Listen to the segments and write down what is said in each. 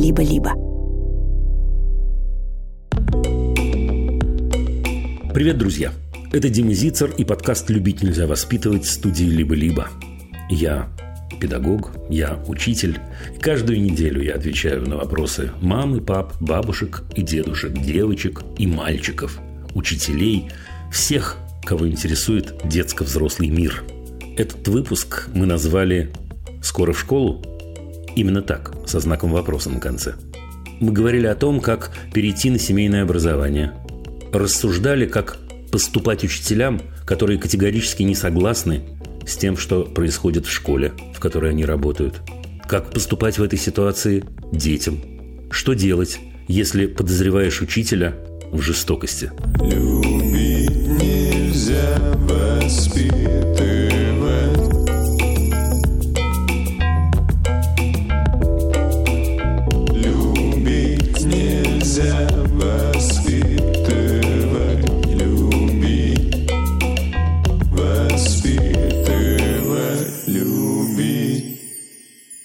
«Либо-либо». Привет, друзья! Это Дима Зицер и подкаст «Любить нельзя воспитывать» студии «Либо-либо». Я педагог, я учитель. Каждую неделю я отвечаю на вопросы мамы, пап, бабушек и дедушек, девочек и мальчиков, учителей, всех, кого интересует детско-взрослый мир. Этот выпуск мы назвали «Скоро в школу?» Именно так, со знаком вопроса на конце. Мы говорили о том, как перейти на семейное образование. Рассуждали, как поступать учителям, которые категорически не согласны с тем, что происходит в школе, в которой они работают. Как поступать в этой ситуации детям? Что делать, если подозреваешь учителя в жестокости? Любить нельзя воспитывать.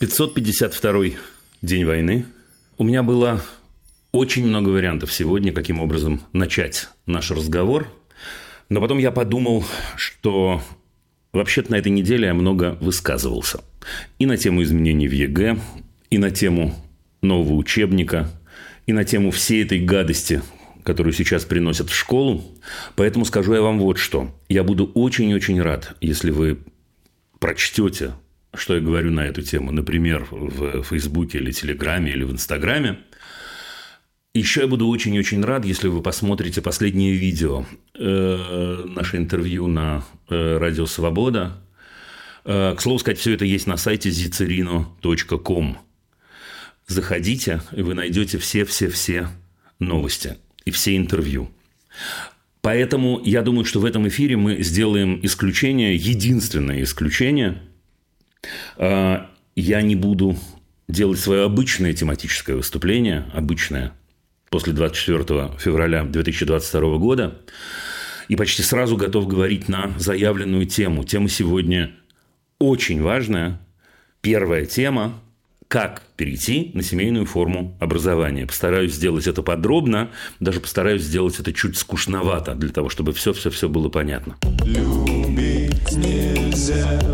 552 день войны. У меня было очень много вариантов сегодня, каким образом начать наш разговор. Но потом я подумал, что вообще-то на этой неделе я много высказывался. И на тему изменений в ЕГЭ, и на тему нового учебника – и на тему всей этой гадости, которую сейчас приносят в школу. Поэтому скажу я вам вот что. Я буду очень-очень рад, если вы прочтете, что я говорю на эту тему, например, в Фейсбуке или Телеграме или в Инстаграме. Еще я буду очень-очень рад, если вы посмотрите последнее видео, э, наше интервью на э, Радио Свобода. Э, к слову сказать, все это есть на сайте zicerino.com. Заходите, и вы найдете все-все-все новости и все интервью. Поэтому я думаю, что в этом эфире мы сделаем исключение, единственное исключение. А, я не буду делать свое обычное тематическое выступление, обычное, после 24 февраля 2022 года, и почти сразу готов говорить на заявленную тему. Тема сегодня очень важная. Первая тема как перейти на семейную форму образования. Постараюсь сделать это подробно, даже постараюсь сделать это чуть скучновато, для того, чтобы все-все-все было понятно. Любить нельзя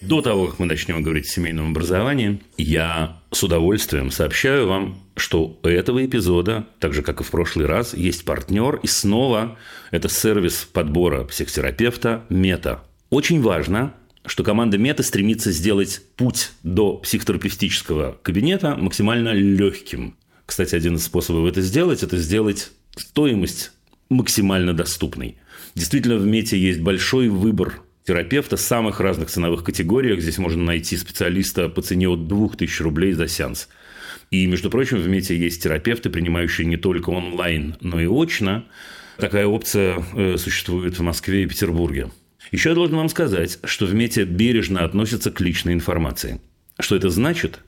До того, как мы начнем говорить о семейном образовании, я с удовольствием сообщаю вам, что у этого эпизода, так же, как и в прошлый раз, есть партнер, и снова это сервис подбора психотерапевта «Мета». Очень важно, что команда Мета стремится сделать путь до психотерапевтического кабинета максимально легким. Кстати, один из способов это сделать – это сделать стоимость максимально доступной. Действительно, в Мете есть большой выбор терапевта самых разных ценовых категориях. Здесь можно найти специалиста по цене от 2000 рублей за сеанс. И, между прочим, в МЕТе есть терапевты, принимающие не только онлайн, но и очно. Такая опция э, существует в Москве и Петербурге. Еще я должен вам сказать, что в МЕТе бережно относятся к личной информации. Что это значит?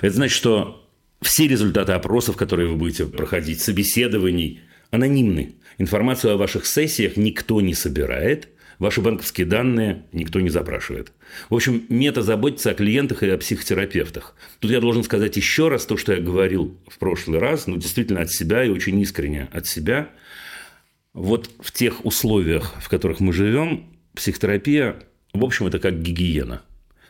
Это значит, что все результаты опросов, которые вы будете проходить, собеседований, анонимны. Информацию о ваших сессиях никто не собирает – Ваши банковские данные никто не запрашивает. В общем, мета заботится о клиентах и о психотерапевтах. Тут я должен сказать еще раз то, что я говорил в прошлый раз, ну, действительно от себя и очень искренне от себя. Вот в тех условиях, в которых мы живем, психотерапия, в общем, это как гигиена.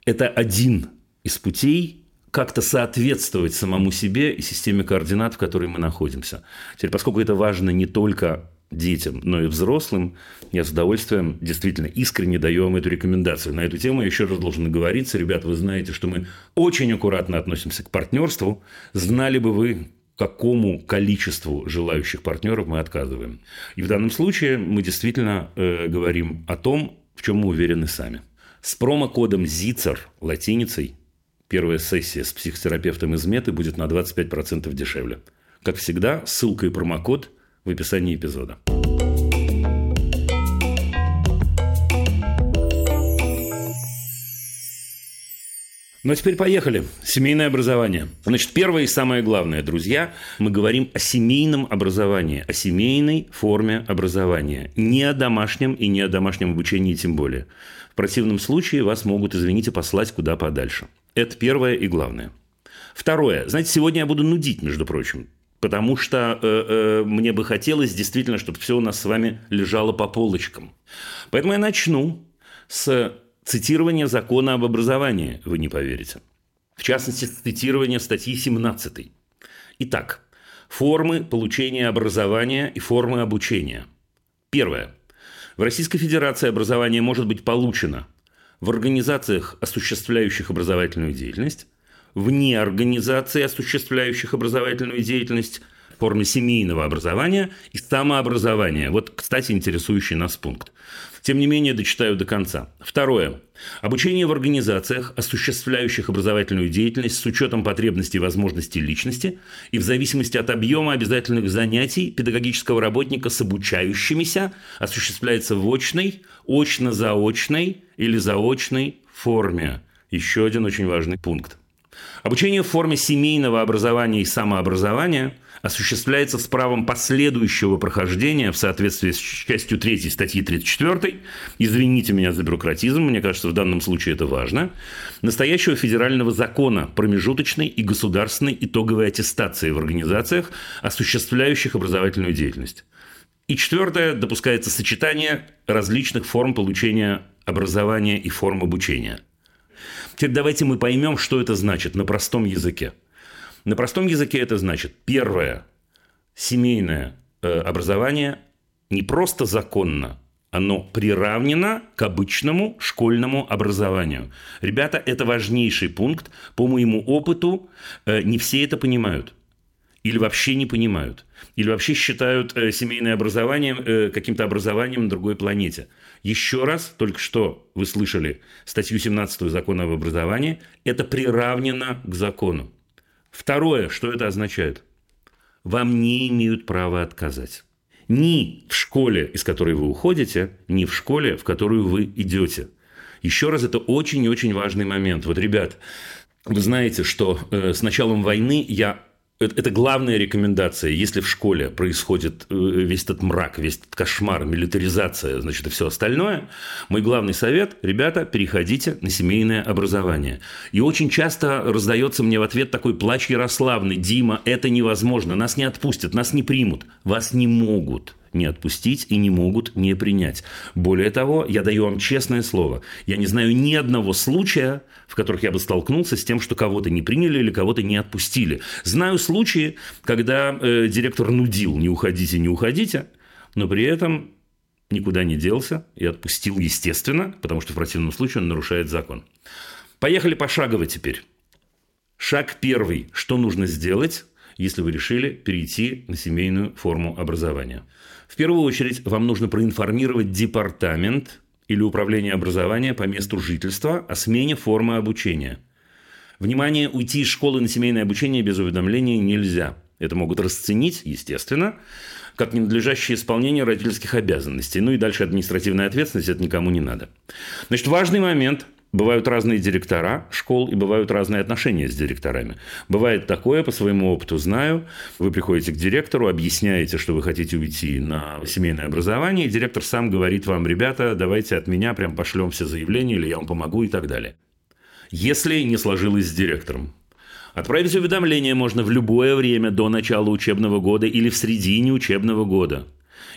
Это один из путей как-то соответствовать самому себе и системе координат, в которой мы находимся. Теперь, поскольку это важно не только детям, но и взрослым, я с удовольствием действительно искренне даю вам эту рекомендацию. На эту тему я еще раз должен говориться. Ребята, вы знаете, что мы очень аккуратно относимся к партнерству. Знали бы вы, какому количеству желающих партнеров мы отказываем. И в данном случае мы действительно э, говорим о том, в чем мы уверены сами. С промокодом ЗИЦЕР латиницей первая сессия с психотерапевтом из Меты будет на 25% дешевле. Как всегда, ссылка и промокод – в описании эпизода. Ну а теперь поехали. Семейное образование. Значит, первое и самое главное, друзья, мы говорим о семейном образовании, о семейной форме образования. Не о домашнем и не о домашнем обучении тем более. В противном случае вас могут, извините, послать куда подальше. Это первое и главное. Второе. Знаете, сегодня я буду нудить, между прочим. Потому что э, э, мне бы хотелось действительно, чтобы все у нас с вами лежало по полочкам. Поэтому я начну с цитирования закона об образовании, вы не поверите. В частности, цитирование статьи 17. Итак, формы получения образования и формы обучения. Первое. В Российской Федерации образование может быть получено в организациях, осуществляющих образовательную деятельность, вне организации, осуществляющих образовательную деятельность, в форме семейного образования и самообразования. Вот, кстати, интересующий нас пункт. Тем не менее, дочитаю до конца. Второе. Обучение в организациях, осуществляющих образовательную деятельность с учетом потребностей и возможностей личности и в зависимости от объема обязательных занятий педагогического работника с обучающимися осуществляется в очной, очно-заочной или заочной форме. Еще один очень важный пункт. Обучение в форме семейного образования и самообразования осуществляется с правом последующего прохождения в соответствии с частью 3 статьи 34, извините меня за бюрократизм, мне кажется, в данном случае это важно, настоящего федерального закона промежуточной и государственной итоговой аттестации в организациях, осуществляющих образовательную деятельность. И четвертое, допускается сочетание различных форм получения образования и форм обучения – Теперь давайте мы поймем, что это значит на простом языке. На простом языке это значит, первое, семейное э, образование не просто законно, оно приравнено к обычному школьному образованию. Ребята, это важнейший пункт. По моему опыту, э, не все это понимают. Или вообще не понимают. Или вообще считают э, семейное образование каким-то образованием на другой планете. Еще раз, только что вы слышали статью 17 закона об образовании, это приравнено к закону. Второе, что это означает? Вам не имеют права отказать. Ни в школе, из которой вы уходите, ни в школе, в которую вы идете. Еще раз, это очень-очень важный момент. Вот, ребят, вы знаете, что э, с началом войны я это главная рекомендация. Если в школе происходит э, весь этот мрак, весь этот кошмар, милитаризация, значит, и все остальное, мой главный совет, ребята, переходите на семейное образование. И очень часто раздается мне в ответ такой плач Ярославный. Дима, это невозможно, нас не отпустят, нас не примут. Вас не могут не отпустить и не могут не принять. Более того, я даю вам честное слово, я не знаю ни одного случая, в которых я бы столкнулся с тем, что кого-то не приняли или кого-то не отпустили. Знаю случаи, когда э, директор нудил «не уходите, не уходите», но при этом никуда не делся и отпустил, естественно, потому что в противном случае он нарушает закон. Поехали пошагово теперь. Шаг первый. Что нужно сделать, если вы решили перейти на семейную форму образования? В первую очередь, вам нужно проинформировать департамент или управление образования по месту жительства о смене формы обучения. Внимание, уйти из школы на семейное обучение без уведомления нельзя. Это могут расценить, естественно, как ненадлежащее исполнение родительских обязанностей. Ну и дальше административная ответственность, это никому не надо. Значит, важный момент – Бывают разные директора школ и бывают разные отношения с директорами. Бывает такое, по своему опыту знаю, вы приходите к директору, объясняете, что вы хотите уйти на семейное образование, и директор сам говорит вам, ребята, давайте от меня прям пошлем все заявления, или я вам помогу и так далее. Если не сложилось с директором, Отправить уведомление можно в любое время до начала учебного года или в середине учебного года.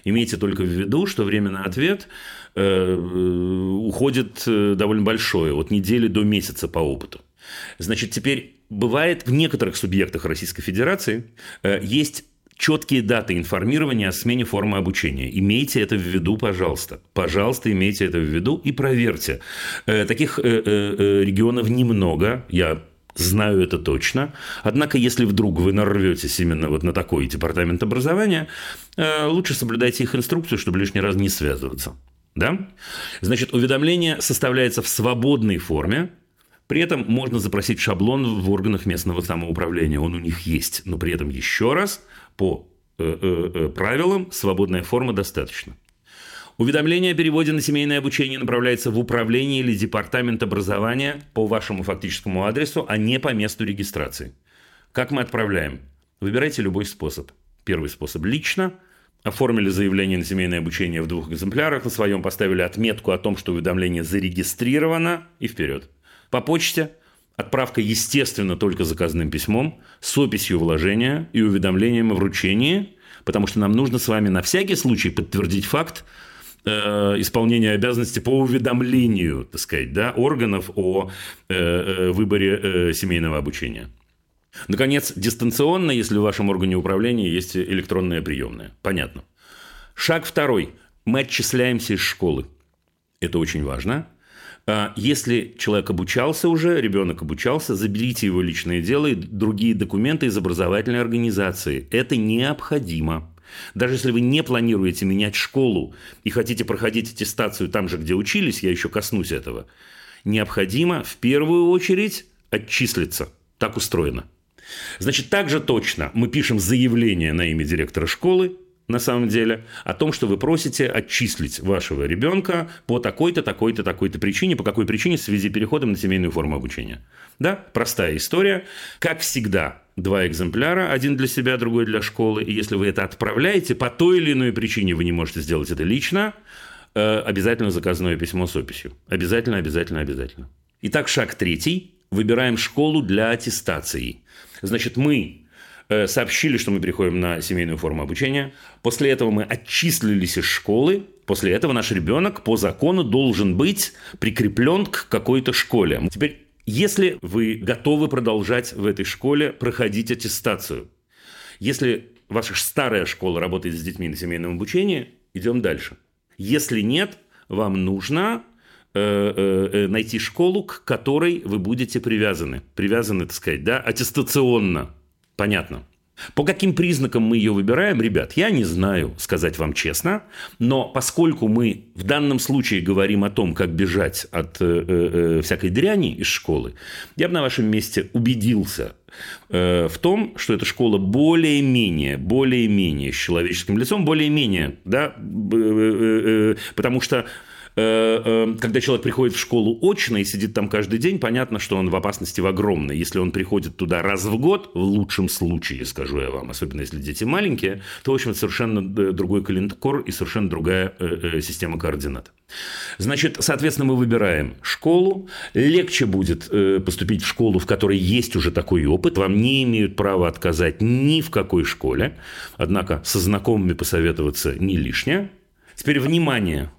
Имейте только в виду, что время на ответ Э, уходит э, довольно большое, от недели до месяца по опыту. Значит, теперь бывает в некоторых субъектах Российской Федерации э, есть четкие даты информирования о смене формы обучения. Имейте это в виду, пожалуйста. Пожалуйста, имейте это в виду и проверьте. Таких регионов немного, я знаю это точно. Однако, если вдруг вы нарветесь именно вот на такой департамент образования, лучше соблюдайте их инструкцию, чтобы лишний раз не связываться. Да? Значит, уведомление составляется в свободной форме, при этом можно запросить шаблон в органах местного самоуправления, он у них есть, но при этом еще раз по э, э, э, правилам свободная форма достаточно. Уведомление о переводе на семейное обучение направляется в управление или департамент образования по вашему фактическому адресу, а не по месту регистрации. Как мы отправляем? Выбирайте любой способ. Первый способ – лично. Оформили заявление на семейное обучение в двух экземплярах, на своем поставили отметку о том, что уведомление зарегистрировано, и вперед. По почте отправка, естественно, только заказным письмом, с описью вложения и уведомлением о вручении, потому что нам нужно с вами на всякий случай подтвердить факт, э, исполнения обязанностей по уведомлению, так сказать, да, органов о э, э, выборе э, семейного обучения. Наконец, дистанционно, если в вашем органе управления есть электронная приемная. Понятно. Шаг второй. Мы отчисляемся из школы. Это очень важно. А если человек обучался уже, ребенок обучался, заберите его личное дело и другие документы из образовательной организации. Это необходимо. Даже если вы не планируете менять школу и хотите проходить аттестацию там же, где учились, я еще коснусь этого, необходимо в первую очередь отчислиться. Так устроено. Значит, также точно мы пишем заявление на имя директора школы, на самом деле, о том, что вы просите отчислить вашего ребенка по такой-то, такой-то, такой-то причине, по какой причине в связи с переходом на семейную форму обучения. Да, простая история. Как всегда, два экземпляра, один для себя, другой для школы. И если вы это отправляете, по той или иной причине вы не можете сделать это лично, э, обязательно заказное письмо с описью. Обязательно, обязательно, обязательно. Итак, шаг третий. Выбираем школу для аттестации. Значит, мы э, сообщили, что мы переходим на семейную форму обучения. После этого мы отчислились из школы. После этого наш ребенок по закону должен быть прикреплен к какой-то школе. Теперь, если вы готовы продолжать в этой школе проходить аттестацию, если ваша старая школа работает с детьми на семейном обучении, идем дальше. Если нет, вам нужно найти школу, к которой вы будете привязаны. Привязаны, так сказать, да, аттестационно. Понятно. По каким признакам мы ее выбираем, ребят, я не знаю, сказать вам честно, но поскольку мы в данном случае говорим о том, как бежать от э, э, всякой дряни из школы, я бы на вашем месте убедился э, в том, что эта школа более-менее, более-менее с человеческим лицом, более-менее, да, э, э, потому что Э, э, когда человек приходит в школу очно и сидит там каждый день, понятно, что он в опасности в огромной. Если он приходит туда раз в год, в лучшем случае, скажу я вам, особенно если дети маленькие, то, в общем, совершенно э, другой калинкор и совершенно другая система координат. Значит, соответственно, мы выбираем школу. Легче будет поступить в школу, в которой есть уже такой опыт. Вам не имеют права отказать ни в какой школе. Однако со знакомыми посоветоваться не лишнее. Теперь внимание.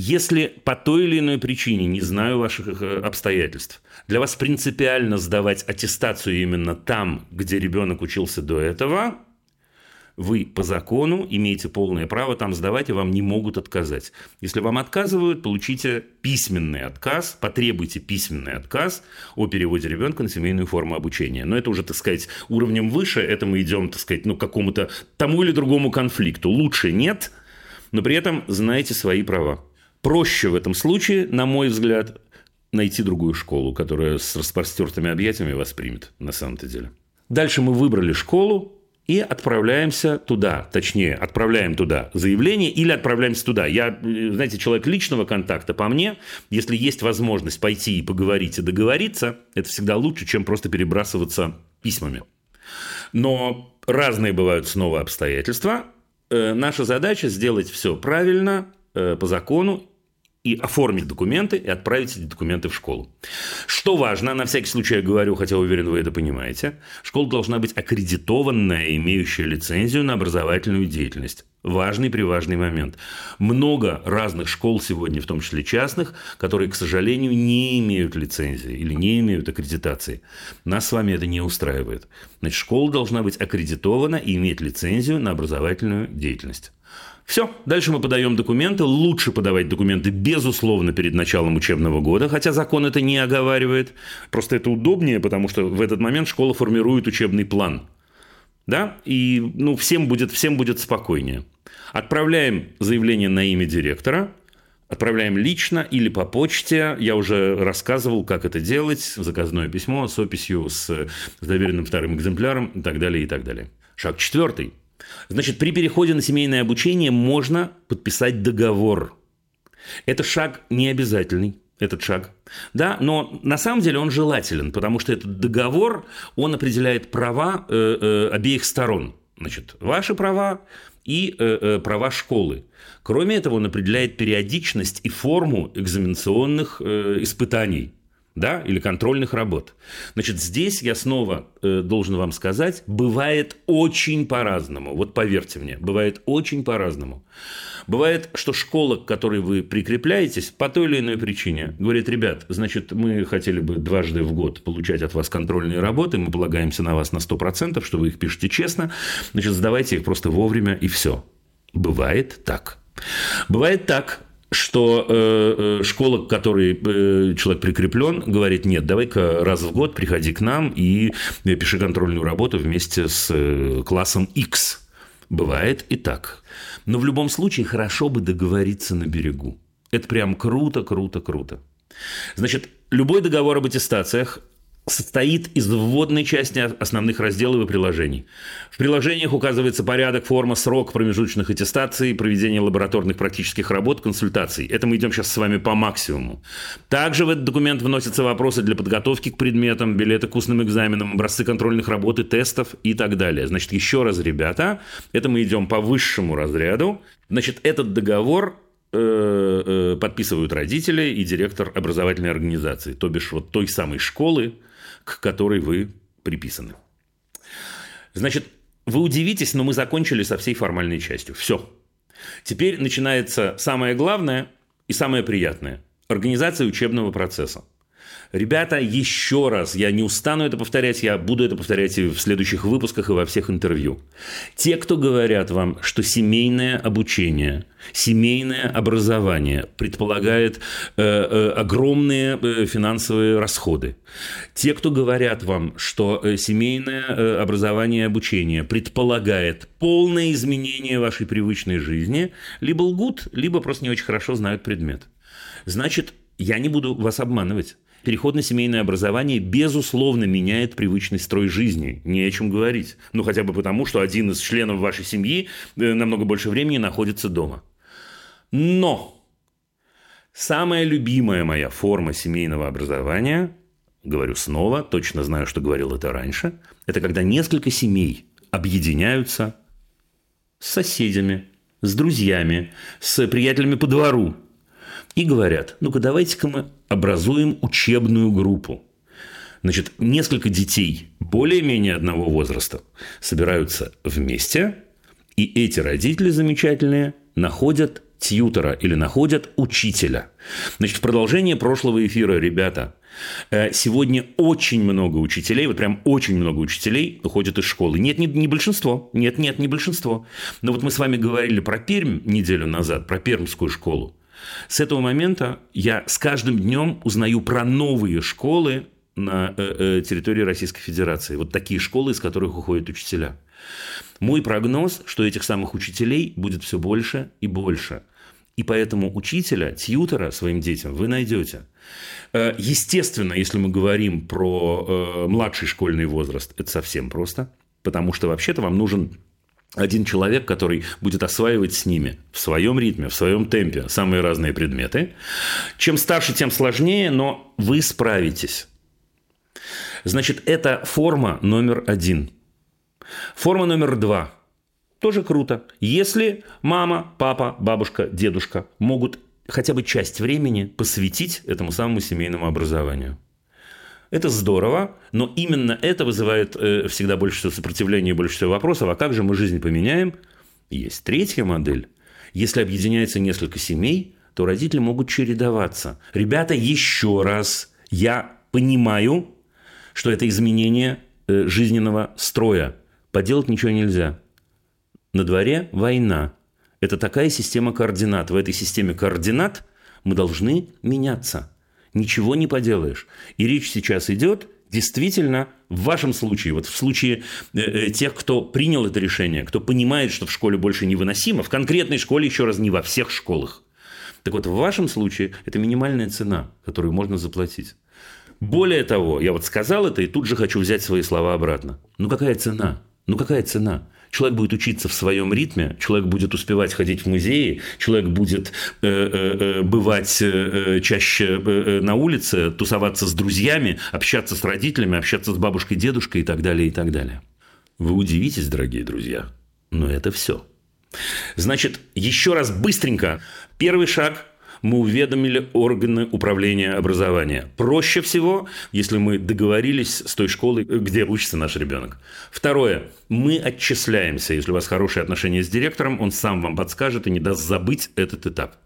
Если по той или иной причине, не знаю ваших э, обстоятельств, для вас принципиально сдавать аттестацию именно там, где ребенок учился до этого, вы по закону имеете полное право там сдавать, и вам не могут отказать. Если вам отказывают, получите письменный отказ, потребуйте письменный отказ о переводе ребенка на семейную форму обучения. Но это уже, так сказать, уровнем выше, это мы идем, так сказать, ну, к какому-то тому или другому конфликту. Лучше нет, но при этом знаете свои права проще в этом случае, на мой взгляд, найти другую школу, которая с распростертыми объятиями вас примет на самом-то деле. Дальше мы выбрали школу и отправляемся туда, точнее, отправляем туда заявление или отправляемся туда. Я, знаете, человек личного контакта по мне, если есть возможность пойти и поговорить и договориться, это всегда лучше, чем просто перебрасываться письмами. Но разные бывают снова обстоятельства. Э, наша задача сделать все правильно, Э, по закону и оформить документы и отправить эти документы в школу. Что важно, на всякий случай я говорю, хотя уверен, вы это понимаете, школа должна быть аккредитованная, имеющая лицензию на образовательную деятельность. Важный приважный момент. Много разных школ сегодня, в том числе частных, которые, к сожалению, не имеют лицензии или не имеют аккредитации. Нас с вами это не устраивает. Значит, школа должна быть аккредитована и иметь лицензию на образовательную деятельность. Все, дальше мы подаем документы. Лучше подавать документы, безусловно, перед началом учебного года, хотя закон это не оговаривает. Просто это удобнее, потому что в этот момент школа формирует учебный план. Да? И ну, всем, будет, всем будет спокойнее. Отправляем заявление на имя директора, отправляем лично или по почте. Я уже рассказывал, как это делать. Заказное письмо с описью, с, с доверенным вторым экземпляром и так далее, и так далее. Шаг четвертый. Значит, при переходе на семейное обучение можно подписать договор. Это шаг не обязательный, этот шаг. Да, но на самом деле он желателен, потому что этот договор, он определяет права э, э, обеих сторон. Значит, ваши права и э, э, права школы. Кроме этого, он определяет периодичность и форму экзаменационных э, испытаний да, или контрольных работ. Значит, здесь я снова э, должен вам сказать, бывает очень по-разному. Вот поверьте мне, бывает очень по-разному. Бывает, что школа, к которой вы прикрепляетесь, по той или иной причине, говорит, ребят, значит, мы хотели бы дважды в год получать от вас контрольные работы, мы полагаемся на вас на 100%, что вы их пишете честно, значит, сдавайте их просто вовремя и все. Бывает так. Бывает так, что э, э, школа, к которой э, человек прикреплен, говорит, нет, давай-ка раз в год приходи к нам и пиши контрольную работу вместе с э, классом X. Бывает и так. Но в любом случае хорошо бы договориться на берегу. Это прям круто, круто, круто. Значит, любой договор об аттестациях состоит из вводной части основных разделов и приложений. В приложениях указывается порядок, форма, срок промежуточных аттестаций, проведение лабораторных практических работ, консультаций. Это мы идем сейчас с вами по максимуму. Также в этот документ вносятся вопросы для подготовки к предметам, билеты к устным экзаменам, образцы контрольных работ и тестов и так далее. Значит, еще раз, ребята, это мы идем по высшему разряду. Значит, этот договор э, э, подписывают родители и директор образовательной организации, то бишь вот той самой школы, к которой вы приписаны. Значит, вы удивитесь, но мы закончили со всей формальной частью. Все. Теперь начинается самое главное и самое приятное – организация учебного процесса. Ребята, еще раз, я не устану это повторять, я буду это повторять и в следующих выпусках и во всех интервью. Те, кто говорят вам, что семейное обучение, семейное образование предполагает э, э, огромные э, финансовые расходы, те, кто говорят вам, что э, семейное э, образование и обучение предполагает полное изменение вашей привычной жизни, либо лгут, либо просто не очень хорошо знают предмет. Значит, я не буду вас обманывать переход на семейное образование, безусловно, меняет привычный строй жизни. Не о чем говорить. Ну, хотя бы потому, что один из членов вашей семьи э, намного больше времени находится дома. Но самая любимая моя форма семейного образования, говорю снова, точно знаю, что говорил это раньше, это когда несколько семей объединяются с соседями, с друзьями, с приятелями по двору и говорят, ну-ка давайте-ка мы образуем учебную группу. Значит, несколько детей более-менее одного возраста собираются вместе, и эти родители замечательные находят тьютера или находят учителя. Значит, в продолжение прошлого эфира, ребята, э, сегодня очень много учителей, вот прям очень много учителей уходят из школы. Нет, не, не большинство, нет, нет, не большинство. Но вот мы с вами говорили про Пермь неделю назад, про пермскую школу. С этого момента я с каждым днем узнаю про новые школы на э, э, территории Российской Федерации. Вот такие школы, из которых уходят учителя. Мой прогноз, что этих самых учителей будет все больше и больше. И поэтому учителя, тьютера своим детям вы найдете. Э, естественно, если мы говорим про младший школьный возраст, это совсем просто. Потому что вообще-то вам нужен один человек, который будет осваивать с ними в своем ритме, в своем темпе самые разные предметы. Чем старше, тем сложнее, но вы справитесь. Значит, это форма номер один. Форма номер два. Тоже круто. Если мама, папа, бабушка, дедушка могут хотя бы часть времени посвятить этому самому семейному образованию – это здорово, но именно это вызывает э, всегда больше всего сопротивления и больше всего вопросов, а как же мы жизнь поменяем? Есть третья модель. Если объединяется несколько семей, то родители могут чередоваться. Ребята, еще раз, я понимаю, что это изменение э, жизненного строя. Поделать ничего нельзя. На дворе война. Это такая система координат. В этой системе координат мы должны меняться ничего не поделаешь. И речь сейчас идет действительно в вашем случае, вот в случае э, э, тех, кто принял это решение, кто понимает, что в школе больше невыносимо, в конкретной школе, еще раз, не во всех школах. Так вот, в вашем случае это минимальная цена, которую можно заплатить. Более того, я вот сказал это и тут же хочу взять свои слова обратно. Ну какая цена? Ну какая цена? Человек будет учиться в своем ритме, человек будет успевать ходить в музеи, человек будет э, э, э бывать чаще на улице, тусоваться с друзьями, общаться с родителями, общаться с бабушкой, дедушкой и так далее, и так далее. Вы удивитесь, дорогие друзья, но это все. Значит, еще раз быстренько. Первый шаг мы уведомили органы управления образования. Проще всего, если мы договорились с той школой, где учится наш ребенок. Второе. Мы отчисляемся. Если у вас хорошие отношения с директором, он сам вам подскажет и не даст забыть этот этап.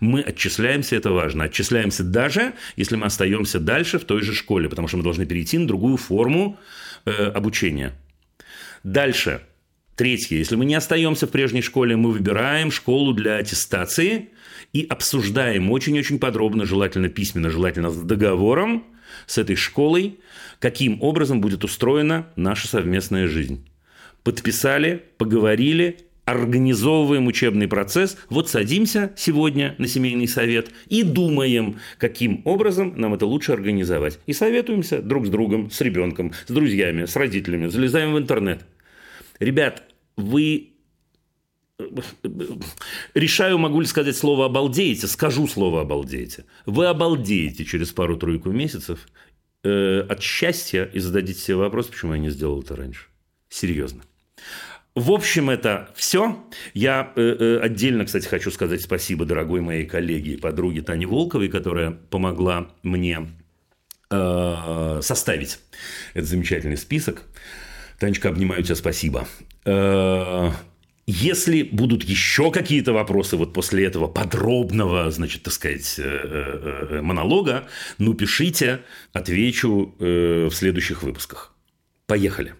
Мы отчисляемся, это важно. Отчисляемся даже, если мы остаемся дальше в той же школе, потому что мы должны перейти на другую форму э, обучения. Дальше. Третье. Если мы не остаемся в прежней школе, мы выбираем школу для аттестации и обсуждаем очень-очень подробно, желательно письменно, желательно с договором с этой школой, каким образом будет устроена наша совместная жизнь. Подписали, поговорили, организовываем учебный процесс, вот садимся сегодня на семейный совет и думаем, каким образом нам это лучше организовать. И советуемся друг с другом, с ребенком, с друзьями, с родителями, залезаем в интернет. Ребят, вы решаю, могу ли сказать слово «обалдеете», скажу слово «обалдеете». Вы обалдеете через пару-тройку месяцев э, от счастья и зададите себе вопрос, почему я не сделал это раньше. Серьезно. В общем, это все. Я э, э, отдельно, кстати, хочу сказать спасибо дорогой моей коллеге и подруге Тане Волковой, которая помогла мне э, составить этот замечательный список. Танечка, обнимаю тебя, спасибо. Э, если будут еще какие-то вопросы вот после этого подробного, значит, так сказать, э, э, монолога, ну, пишите, отвечу в следующих выпусках. Поехали.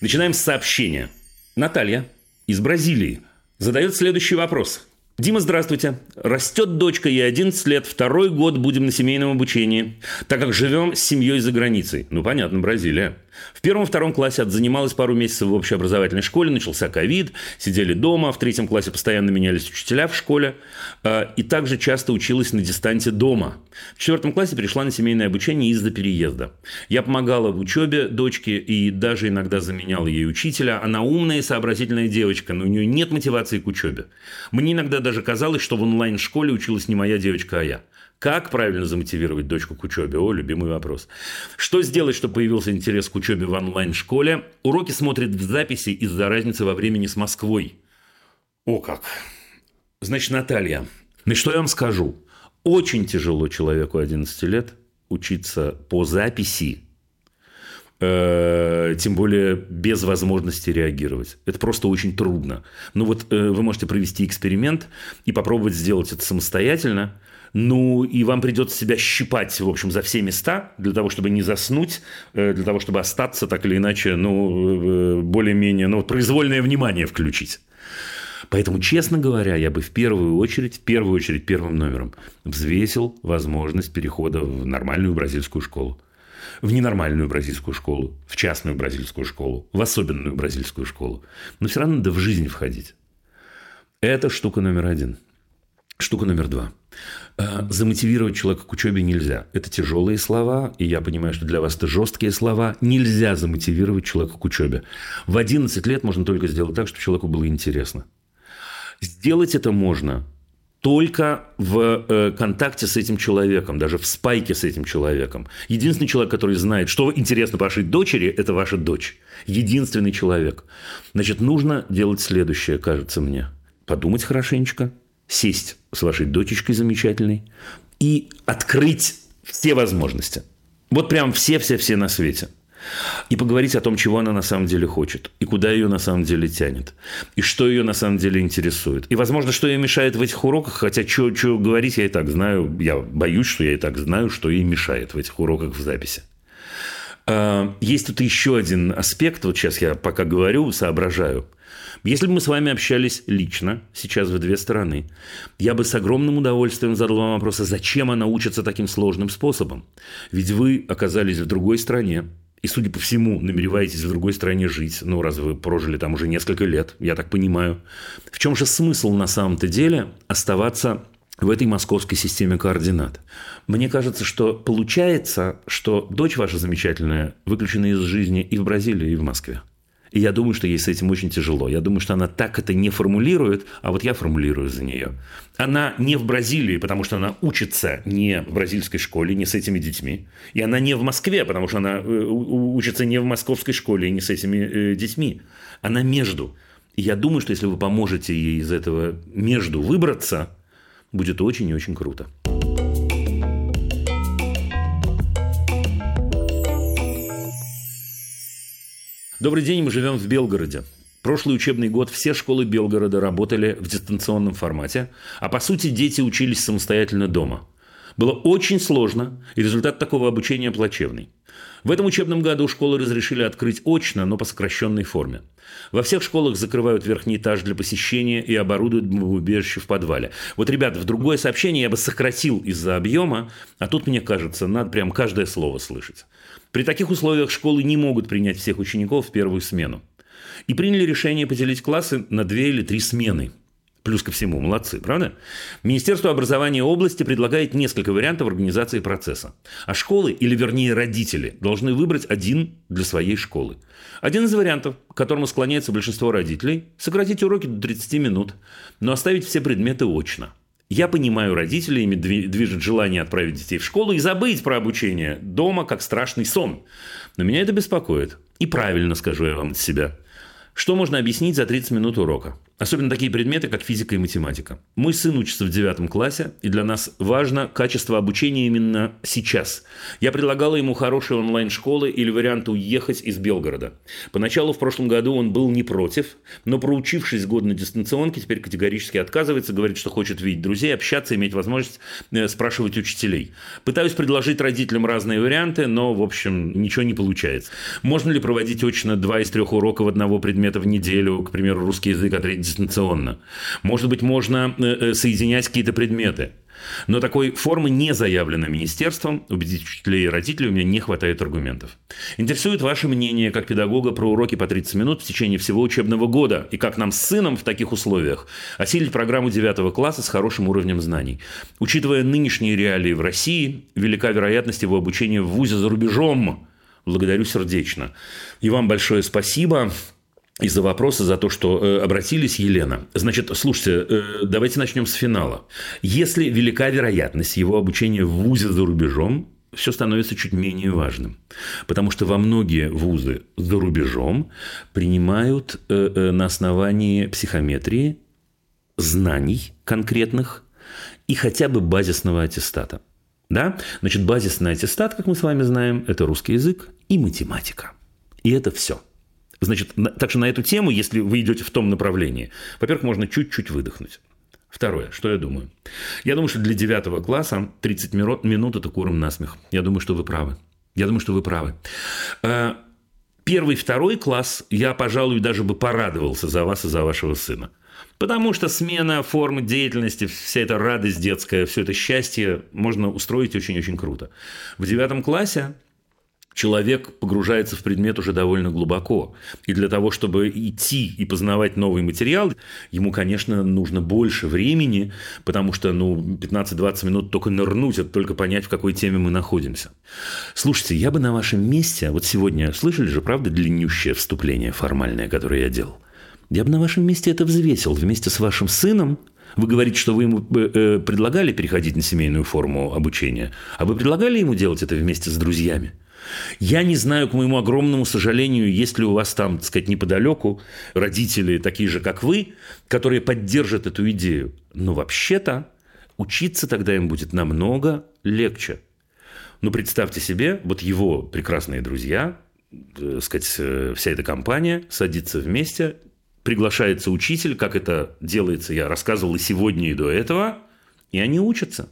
Начинаем с сообщения. Наталья из Бразилии задает следующий вопрос. Дима, здравствуйте. Растет дочка, ей 11 лет, второй год будем на семейном обучении, так как живем с семьей за границей. Ну, понятно, Бразилия. В первом-втором классе отзанималась пару месяцев в общеобразовательной школе, начался ковид, сидели дома, в третьем классе постоянно менялись учителя в школе, а, и также часто училась на дистанте дома. В четвертом классе перешла на семейное обучение из-за переезда. Я помогала в учебе дочке и даже иногда заменяла ей учителя. Она умная и сообразительная девочка, но у нее нет мотивации к учебе. Мне иногда даже казалось, что в онлайн-школе училась не моя девочка, а я. Как правильно замотивировать дочку к учебе? О, любимый вопрос. Что сделать, чтобы появился интерес к учебе в онлайн-школе? Уроки смотрят в записи из-за разницы во времени с Москвой. О как! Значит, Наталья, ну что я вам скажу? Очень тяжело человеку 11 лет учиться по записи, э, тем более без возможности реагировать. Это просто очень трудно. Ну вот э, вы можете провести эксперимент и попробовать сделать это самостоятельно – ну, и вам придется себя щипать, в общем, за все места, для того, чтобы не заснуть, э, для того, чтобы остаться так или иначе, ну, э, более-менее, ну, произвольное внимание включить. Поэтому, честно говоря, я бы в первую очередь, в первую очередь первым номером взвесил возможность перехода в нормальную бразильскую школу. В ненормальную бразильскую школу, в частную бразильскую школу, в особенную бразильскую школу. Но все равно надо в жизнь входить. Это штука номер один. Штука номер два – замотивировать человека к учебе нельзя. Это тяжелые слова, и я понимаю, что для вас это жесткие слова. Нельзя замотивировать человека к учебе. В 11 лет можно только сделать так, чтобы человеку было интересно. Сделать это можно только в э, контакте с этим человеком, даже в спайке с этим человеком. Единственный человек, который знает, что интересно вашей дочери, это ваша дочь. Единственный человек. Значит, нужно делать следующее, кажется мне. Подумать хорошенечко, сесть с вашей дочечкой замечательной и открыть все возможности. Вот прям все-все-все на свете. И поговорить о том, чего она на самом деле хочет, и куда ее на самом деле тянет, и что ее на самом деле интересует. И, возможно, что ей мешает в этих уроках, хотя что говорить я и так знаю, я боюсь, что я и так знаю, что ей мешает в этих уроках в записи. А, есть тут еще один аспект, вот сейчас я пока говорю, соображаю. Если бы мы с вами общались лично, сейчас в две стороны, я бы с огромным удовольствием задал вам вопрос, а зачем она учится таким сложным способом? Ведь вы оказались в другой стране, и, судя по всему, намереваетесь в другой стране жить. Ну, раз вы прожили там уже несколько лет, я так понимаю. В чем же смысл на самом-то деле оставаться в этой московской системе координат. Мне кажется, что получается, что дочь ваша замечательная выключена из жизни и в Бразилии, и в Москве. И я думаю, что ей с этим очень тяжело. Я думаю, что она так это не формулирует, а вот я формулирую за нее. Она не в Бразилии, потому что она учится не в бразильской школе, не с этими детьми. И она не в Москве, потому что она э, учится не в московской школе, не с этими э, детьми. Она между. И я думаю, что если вы поможете ей из этого между выбраться, будет очень и очень круто. Добрый день, мы живем в Белгороде. Прошлый учебный год все школы Белгорода работали в дистанционном формате, а по сути дети учились самостоятельно дома. Было очень сложно, и результат такого обучения плачевный. В этом учебном году школы разрешили открыть очно, но по сокращенной форме. Во всех школах закрывают верхний этаж для посещения и оборудуют убежище в подвале. Вот, ребята, в другое сообщение я бы сократил из-за объема, а тут, мне кажется, надо прям каждое слово слышать. При таких условиях школы не могут принять всех учеников в первую смену. И приняли решение поделить классы на две или три смены. Плюс ко всему, молодцы, правда? Министерство образования области предлагает несколько вариантов организации процесса. А школы, или вернее родители, должны выбрать один для своей школы. Один из вариантов, к которому склоняется большинство родителей – сократить уроки до 30 минут, но оставить все предметы очно – я понимаю родителей, ими движет желание отправить детей в школу и забыть про обучение дома, как страшный сон. Но меня это беспокоит. И правильно скажу я вам от себя. Что можно объяснить за 30 минут урока? Особенно такие предметы, как физика и математика. Мой сын учится в девятом классе, и для нас важно качество обучения именно сейчас. Я предлагала ему хорошие онлайн-школы или вариант уехать из Белгорода. Поначалу в прошлом году он был не против, но проучившись год на дистанционке, теперь категорически отказывается, говорит, что хочет видеть друзей, общаться, иметь возможность э, спрашивать учителей. Пытаюсь предложить родителям разные варианты, но, в общем, ничего не получается. Можно ли проводить очно два из трех уроков одного предмета в неделю, к примеру, русский язык, а третий дистанционно. Может быть, можно э, э, соединять какие-то предметы. Но такой формы не заявлено министерством. Убедить учителей и родителей у меня не хватает аргументов. Интересует ваше мнение как педагога про уроки по 30 минут в течение всего учебного года и как нам с сыном в таких условиях осилить программу 9 класса с хорошим уровнем знаний. Учитывая нынешние реалии в России, велика вероятность его обучения в ВУЗе за рубежом. Благодарю сердечно. И вам большое спасибо из-за вопроса, за то, что э, обратились, Елена. Значит, слушайте, э, давайте начнем с финала. Если велика вероятность его обучения в ВУЗе за рубежом, все становится чуть менее важным. Потому что во многие вузы за рубежом принимают э, э, на основании психометрии знаний конкретных и хотя бы базисного аттестата. Да? Значит, базисный аттестат, как мы с вами знаем, это русский язык и математика. И это все. Значит, так что на эту тему, если вы идете в том направлении, во-первых, можно чуть-чуть выдохнуть. Второе, что я думаю? Я думаю, что для девятого класса 30 минут – это куром насмех. Я думаю, что вы правы. Я думаю, что вы правы. Э, первый, второй класс я, пожалуй, даже бы порадовался за вас и за вашего сына. Потому что смена формы деятельности, вся эта радость детская, все это счастье можно устроить очень-очень круто. В девятом классе человек погружается в предмет уже довольно глубоко. И для того, чтобы идти и познавать новый материал, ему, конечно, нужно больше времени, потому что ну, 15-20 минут только нырнуть, это только понять, в какой теме мы находимся. Слушайте, я бы на вашем месте, вот сегодня, слышали же, правда, длиннющее вступление формальное, которое я делал? Я бы на вашем месте это взвесил вместе с вашим сыном, вы говорите, что вы ему э, э, предлагали переходить на семейную форму обучения, а вы предлагали ему делать это вместе с друзьями? Я не знаю, к моему огромному сожалению, есть ли у вас там, так сказать, неподалеку родители такие же, как вы, которые поддержат эту идею. Но вообще-то учиться тогда им будет намного легче. Ну, представьте себе, вот его прекрасные друзья, так сказать, э, вся эта компания садится вместе, приглашается учитель, как это делается, я рассказывал и сегодня, и до этого, и они учатся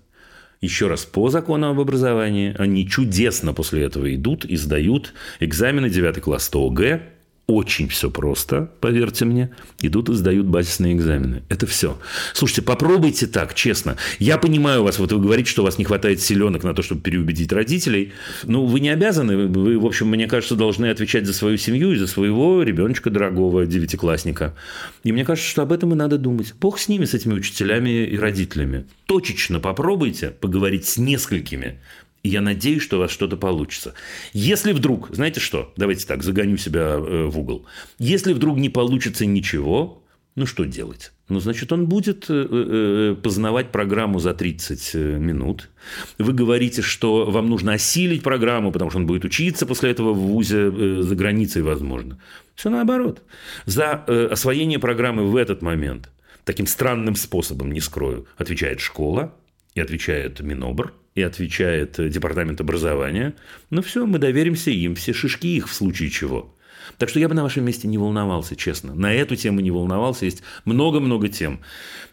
еще раз по закону об образовании, они чудесно после этого идут и сдают экзамены 9 класс ТОГ, очень все просто, поверьте мне. Идут и сдают базисные экзамены. Это все. Слушайте, попробуйте так, честно. Я понимаю вас, вот вы говорите, что у вас не хватает силенок на то, чтобы переубедить родителей. Ну, вы не обязаны. Вы, в общем, мне кажется, должны отвечать за свою семью и за своего ребеночка дорогого, девятиклассника. И мне кажется, что об этом и надо думать. Бог с ними, с этими учителями и родителями. Точечно попробуйте поговорить с несколькими. И я надеюсь, что у вас что-то получится. Если вдруг, знаете что, давайте так, загоню себя э, в угол. Если вдруг не получится ничего, ну что делать? Ну, значит, он будет э, э, познавать программу за 30 минут. Вы говорите, что вам нужно осилить программу, потому что он будет учиться после этого в ВУЗе за границей, возможно. Все наоборот. За освоение программы в этот момент таким странным способом, не скрою, отвечает школа и отвечает Минобр – и отвечает департамент образования, ну все, мы доверимся им, все шишки их в случае чего. Так что я бы на вашем месте не волновался, честно. На эту тему не волновался. Есть много-много тем,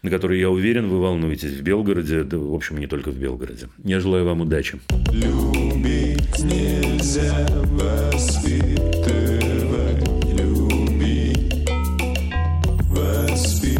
на которые, я уверен, вы волнуетесь в Белгороде, да, в общем, не только в Белгороде. Я желаю вам удачи. Любить нельзя воспитывать, любить, воспитывать.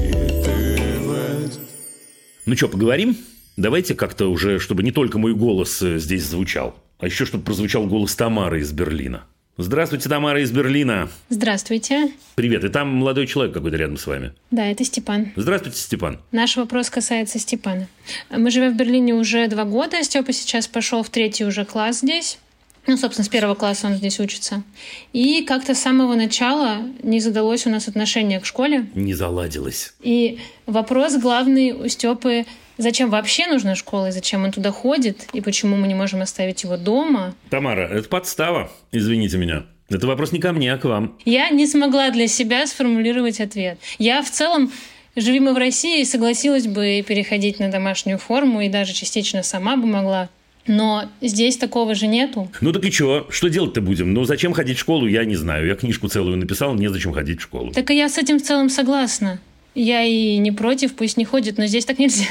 Ну что, поговорим? Давайте как-то уже, чтобы не только мой голос э, здесь звучал, а еще чтобы прозвучал голос Тамары из Берлина. Здравствуйте, Тамара из Берлина. Здравствуйте. Привет. И там молодой человек какой-то рядом с вами. Да, это Степан. Здравствуйте, Степан. Наш вопрос касается Степана. Мы живем в Берлине уже два года. Степа сейчас пошел в третий уже класс здесь. Ну, собственно, с первого класса он здесь учится. И как-то с самого начала не задалось у нас отношение к школе. Не заладилось. И вопрос главный у Степы Зачем вообще нужна школа, и зачем он туда ходит, и почему мы не можем оставить его дома? Тамара, это подстава, извините меня. Это вопрос не ко мне, а к вам. Я не смогла для себя сформулировать ответ. Я в целом Живи мы в России, согласилась бы переходить на домашнюю форму и даже частично сама бы могла. Но здесь такого же нету. Ну так и чего? Что делать-то будем? Ну зачем ходить в школу, я не знаю. Я книжку целую написал, незачем ходить в школу. Так и я с этим в целом согласна. Я и не против, пусть не ходит, но здесь так нельзя.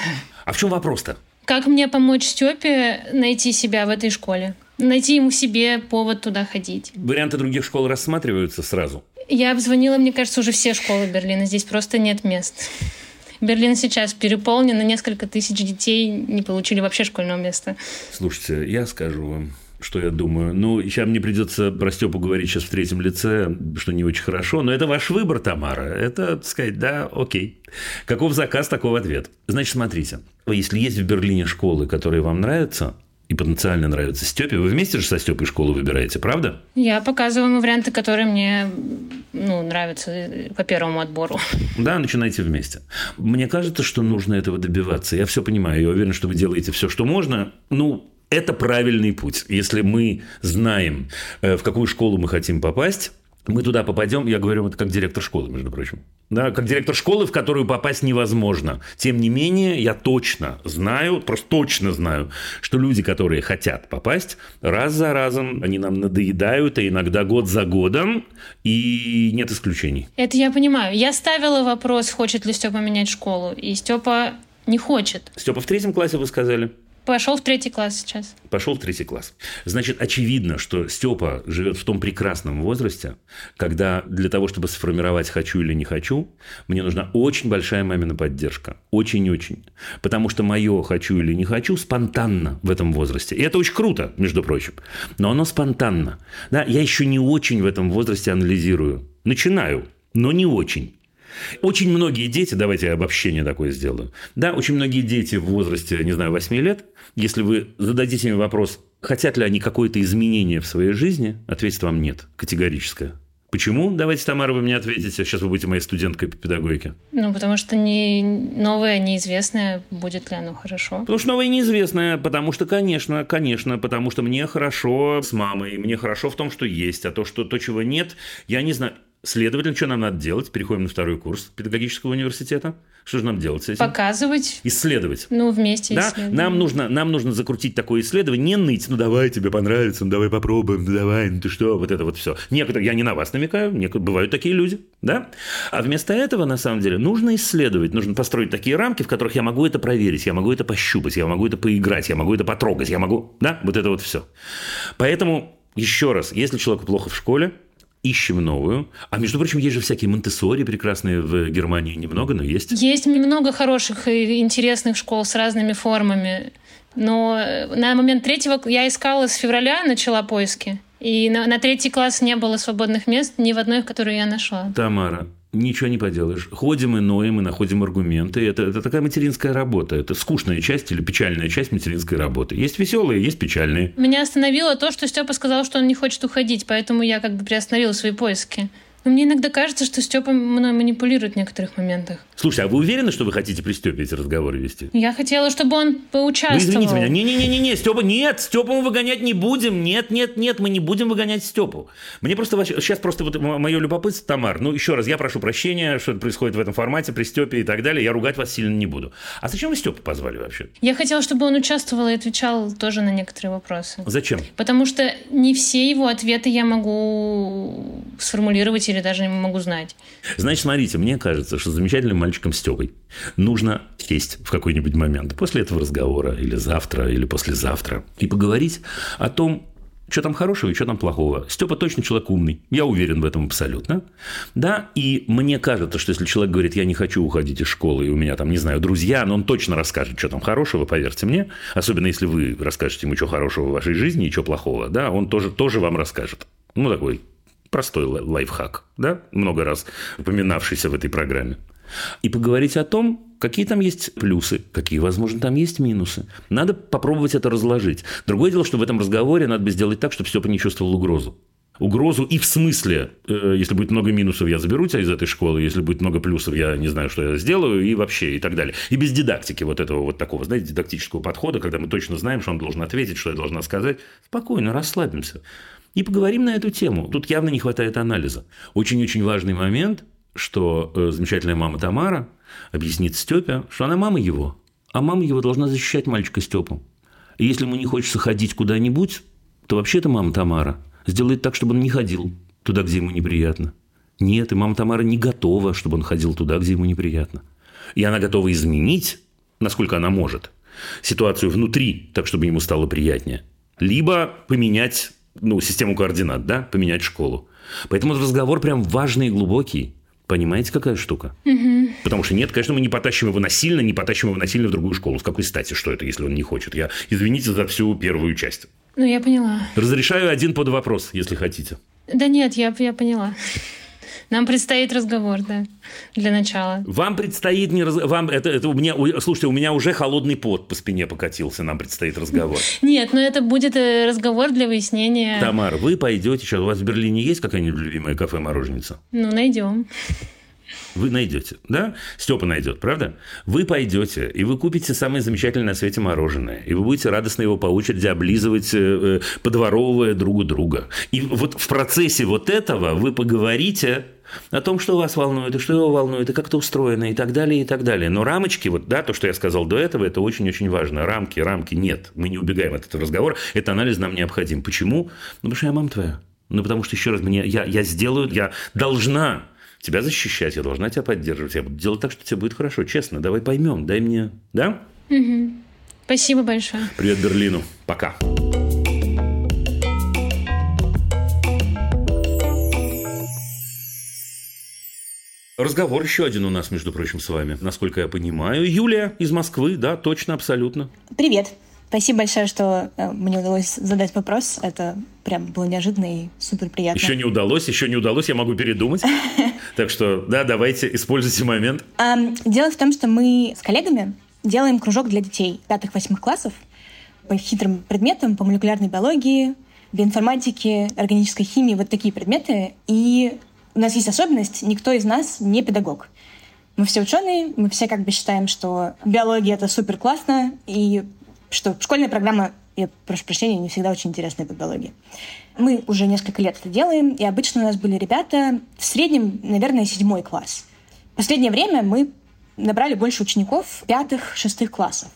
А в чем вопрос-то? Как мне помочь Степе найти себя в этой школе? Найти ему себе повод туда ходить. Варианты других школ рассматриваются сразу? Я обзвонила, мне кажется, уже все школы Берлина. Здесь просто нет мест. Берлин сейчас переполнен, и несколько тысяч детей не получили вообще школьного места. Слушайте, я скажу вам, что я думаю. Ну, сейчас мне придется про Степу говорить сейчас в третьем лице, что не очень хорошо, но это ваш выбор, Тамара. Это, так сказать, да, окей. Каков заказ, таков ответ. Значит, смотрите, если есть в Берлине школы, которые вам нравятся, и потенциально нравятся Степе, вы вместе же со Степой школу выбираете, правда? Я показываю ему варианты, которые мне ну, нравятся по первому отбору. Да, начинайте вместе. Мне кажется, что нужно этого добиваться. Я все понимаю, я уверен, что вы делаете все, что можно. Ну, это правильный путь. Если мы знаем, э, в какую школу мы хотим попасть, мы туда попадем, я говорю, это как директор школы, между прочим. Да, как директор школы, в которую попасть невозможно. Тем не менее, я точно знаю, просто точно знаю, что люди, которые хотят попасть, раз за разом они нам надоедают, а иногда год за годом, и нет исключений. Это я понимаю. Я ставила вопрос, хочет ли Степа менять школу, и Степа не хочет. Степа в третьем классе вы сказали? Пошел в третий класс сейчас. Пошел в третий класс. Значит, очевидно, что Степа живет в том прекрасном возрасте, когда для того, чтобы сформировать «хочу» или «не хочу», мне нужна очень большая мамина поддержка. Очень-очень. Потому что мое «хочу» или «не хочу» спонтанно в этом возрасте. И это очень круто, между прочим. Но оно спонтанно. Да, я еще не очень в этом возрасте анализирую. Начинаю, но не очень. Очень многие дети, давайте я обобщение такое сделаю, да, очень многие дети в возрасте, не знаю, 8 лет, если вы зададите им вопрос, хотят ли они какое-то изменение в своей жизни, ответит вам нет, категорическое. Почему? Давайте, Тамара, вы мне ответите. Сейчас вы будете моей студенткой по педагогике. Ну, потому что не новое, неизвестное, будет ли оно хорошо. Потому что новое неизвестное, потому что, конечно, конечно, потому что мне хорошо с мамой, мне хорошо в том, что есть, а то, что то, чего нет, я не знаю. Следовательно, что нам надо делать? Переходим на второй курс педагогического университета. Что же нам делать с этим? Показывать. Исследовать. Ну, вместе да? Нам нужно, нам нужно закрутить такое исследование, не ныть, ну давай, тебе понравится, ну давай попробуем, ну давай, ну ты что, вот это вот все. Некоторые, я не на вас намекаю, некоторые, бывают такие люди, да? А вместо этого, на самом деле, нужно исследовать, нужно построить такие рамки, в которых я могу это проверить, я могу это пощупать, я могу это поиграть, я могу это потрогать, я могу, да, вот это вот все. Поэтому, еще раз, если человеку плохо в школе, ищем новую. А между прочим, есть же всякие монтессори прекрасные в Германии, немного, но есть. Есть немного хороших и интересных школ с разными формами. Но э, на момент третьего я искала с февраля, начала поиски. И на, на третий класс не было свободных мест ни в одной, в которой я нашла. Тамара, ничего не поделаешь. Ходим и ноем, и находим аргументы. Это, это такая материнская работа. Это скучная часть или печальная часть материнской работы. Есть веселые, есть печальные. Меня остановило то, что Степа сказал, что он не хочет уходить, поэтому я как бы приостановила свои поиски. Но мне иногда кажется, что Степа мной манипулирует в некоторых моментах. Слушайте, а вы уверены, что вы хотите при Степе эти разговоры вести? Я хотела, чтобы он поучаствовал. Вы извините меня. Не-не-не-не, Степа, нет, Степу мы выгонять не будем. Нет, нет, нет, мы не будем выгонять Степу. Мне просто сейчас просто вот мое любопытство, Тамар, ну еще раз, я прошу прощения, что это происходит в этом формате при Степе и так далее. Я ругать вас сильно не буду. А зачем вы Степу позвали вообще? Я хотела, чтобы он участвовал и отвечал тоже на некоторые вопросы. Зачем? Потому что не все его ответы я могу сформулировать или даже не могу знать. Значит, смотрите, мне кажется, что замечательным мальчиком Степой нужно сесть в какой-нибудь момент после этого разговора, или завтра, или послезавтра, и поговорить о том, что там хорошего и что там плохого. Степа точно человек умный. Я уверен в этом абсолютно. Да, и мне кажется, что если человек говорит, я не хочу уходить из школы, и у меня там, не знаю, друзья, но он точно расскажет, что там хорошего, поверьте мне. Особенно если вы расскажете ему, что хорошего в вашей жизни и что плохого. Да, он тоже, тоже вам расскажет. Ну, такой Простой лайфхак, да, много раз упоминавшийся в этой программе. И поговорить о том, какие там есть плюсы, какие, возможно, там есть минусы. Надо попробовать это разложить. Другое дело, что в этом разговоре надо бы сделать так, чтобы Степа не чувствовал угрозу. Угрозу и в смысле, э, если будет много минусов, я заберу тебя из этой школы, если будет много плюсов, я не знаю, что я сделаю, и вообще, и так далее. И без дидактики вот этого вот такого, знаете, дидактического подхода, когда мы точно знаем, что он должен ответить, что я должна сказать. Спокойно, расслабимся и поговорим на эту тему. Тут явно не хватает анализа. Очень-очень важный момент, что э, замечательная мама Тамара объяснит Степе, что она мама его, а мама его должна защищать мальчика Степу. И если ему не хочется ходить куда-нибудь, то вообще-то мама Тамара сделает так, чтобы он не ходил туда, где ему неприятно. Нет, и мама Тамара не готова, чтобы он ходил туда, где ему неприятно. И она готова изменить, насколько она может, ситуацию внутри, так, чтобы ему стало приятнее. Либо поменять ну, систему координат, да, поменять школу. Поэтому разговор прям важный и глубокий. Понимаете, какая штука? Угу. Потому что нет, конечно, мы не потащим его насильно, не потащим его насильно в другую школу. С какой стати, что это, если он не хочет? Я, извините за всю первую часть. Ну, я поняла. Разрешаю один под вопрос, если хотите. Да нет, я, я поняла. Нам предстоит разговор, да, для начала. Вам предстоит не раз... Вам это, это у меня... Слушайте, у меня уже холодный пот по спине покатился. Нам предстоит разговор. Нет, но это будет э, разговор для выяснения... Тамар, вы пойдете сейчас... У вас в Берлине есть какая-нибудь любимая кафе-мороженица? Ну, найдем. Вы найдете, да? Степа найдет, правда? Вы пойдете, и вы купите самое замечательное на свете мороженое. И вы будете радостно его по очереди облизывать, э, э, подворовывая друг у друга. И вот в процессе вот этого вы поговорите о том, что вас волнует, и что его волнует, и как это устроено, и так далее, и так далее. Но рамочки, вот, да, то, что я сказал до этого, это очень-очень важно. Рамки, рамки нет. Мы не убегаем от этого разговора. Этот анализ нам необходим. Почему? Ну, потому что я мама твоя. Ну, потому что, еще раз, мне, я, я сделаю, я должна тебя защищать, я должна тебя поддерживать. Я буду делать так, что тебе будет хорошо. Честно, давай поймем, дай мне, да? Угу. Спасибо большое. Привет Берлину. Пока. Разговор еще один у нас, между прочим, с вами, насколько я понимаю. Юлия из Москвы, да, точно, абсолютно. Привет. Спасибо большое, что э, мне удалось задать вопрос. Это прям было неожиданно и супер приятно. Еще не удалось, еще не удалось, я могу передумать. Так что, да, давайте, используйте момент. Дело в том, что мы с коллегами делаем кружок для детей пятых-восьмых классов по хитрым предметам, по молекулярной биологии, биоинформатике, органической химии, вот такие предметы. И у нас есть особенность, никто из нас не педагог. Мы все ученые, мы все как бы считаем, что биология — это супер классно, и что школьная программа, я прошу прощения, не всегда очень интересная по биологии. Мы уже несколько лет это делаем, и обычно у нас были ребята в среднем, наверное, седьмой класс. В последнее время мы набрали больше учеников пятых, шестых классов.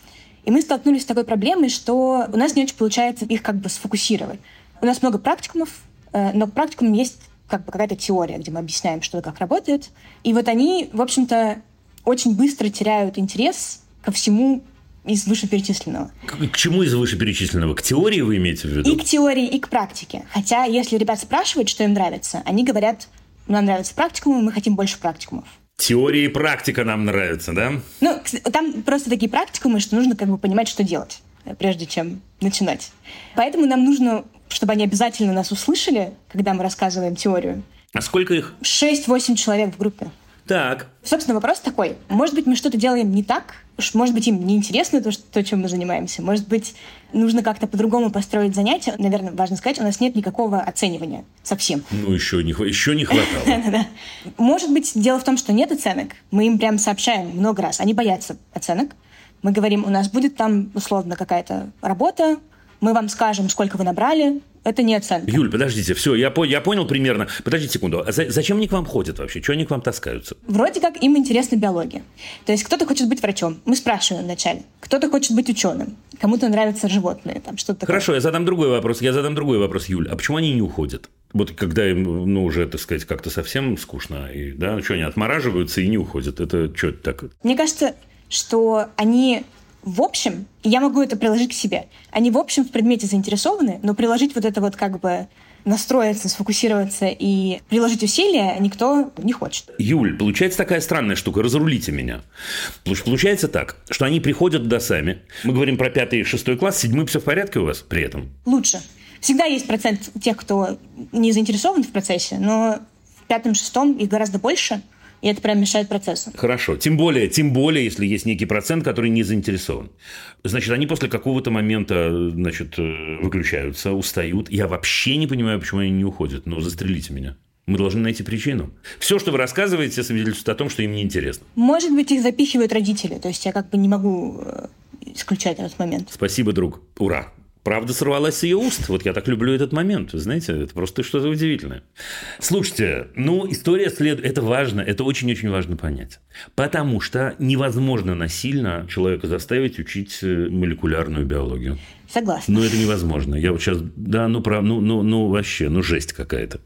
И мы столкнулись с такой проблемой, что у нас не очень получается их как бы сфокусировать. У нас много практикумов, э, но к практикумам есть как бы какая-то теория, где мы объясняем, что и как работает. И вот они, в общем-то, очень быстро теряют интерес ко всему из вышеперечисленного. К, к чему из вышеперечисленного? К теории вы имеете в виду? И к теории, и к практике. Хотя, если ребят спрашивают, что им нравится, они говорят, нам нравится практикумы, мы хотим больше практикумов. Теория и практика нам нравится, да? Ну, там просто такие практикумы, что нужно как бы понимать, что делать, прежде чем начинать. Поэтому нам нужно, чтобы они обязательно нас услышали, когда мы рассказываем теорию. А сколько их? 6-8 человек в группе. Так. Собственно, вопрос такой. Может быть, мы что-то делаем не так? Может быть, им неинтересно то, что, то, чем мы занимаемся? Может быть, нужно как-то по-другому построить занятия? Наверное, важно сказать, у нас нет никакого оценивания совсем. Ну, еще не, еще не хватало. Может быть, дело в том, что нет оценок. Мы им прям сообщаем много раз. Они боятся оценок. Мы говорим, у нас будет там условно какая-то работа, мы вам скажем, сколько вы набрали, это не оценка. Юль, подождите, все, я, по, я понял примерно. Подождите секунду, а за, зачем они к вам ходят вообще? Чего они к вам таскаются? Вроде как им интересна биология. То есть кто-то хочет быть врачом, мы спрашиваем вначале. Кто-то хочет быть ученым, кому-то нравятся животные, там что-то такое. Хорошо, я задам другой вопрос, я задам другой вопрос, Юль. А почему они не уходят? Вот когда им, ну, уже, так сказать, как-то совсем скучно, и, да, что они отмораживаются и не уходят? Это что это так? Мне кажется, что они в общем, я могу это приложить к себе. Они в общем в предмете заинтересованы, но приложить вот это вот как бы настроиться, сфокусироваться и приложить усилия никто не хочет. Юль, получается такая странная штука, разрулите меня. Получается так, что они приходят туда сами. Мы говорим про пятый и шестой класс, седьмой все в порядке у вас при этом? Лучше. Всегда есть процент тех, кто не заинтересован в процессе, но в пятом-шестом их гораздо больше – и это прям мешает процессу. Хорошо. Тем более, тем более, если есть некий процент, который не заинтересован. Значит, они после какого-то момента значит, э, выключаются, устают. Я вообще не понимаю, почему они не уходят. Но застрелите меня. Мы должны найти причину. Все, что вы рассказываете, свидетельствует о том, что им неинтересно. Может быть, их запихивают родители. То есть я как бы не могу э, исключать этот момент. Спасибо, друг. Ура правда сорвалась с ее уст. Вот я так люблю этот момент. Вы знаете, это просто что-то удивительное. Слушайте, ну, история след... Это важно, это очень-очень важно понять. Потому что невозможно насильно человека заставить учить э, молекулярную биологию. Согласна. Ну, это невозможно. Я вот сейчас, да, ну, прав, ну, ну, ну, вообще, ну, жесть какая-то.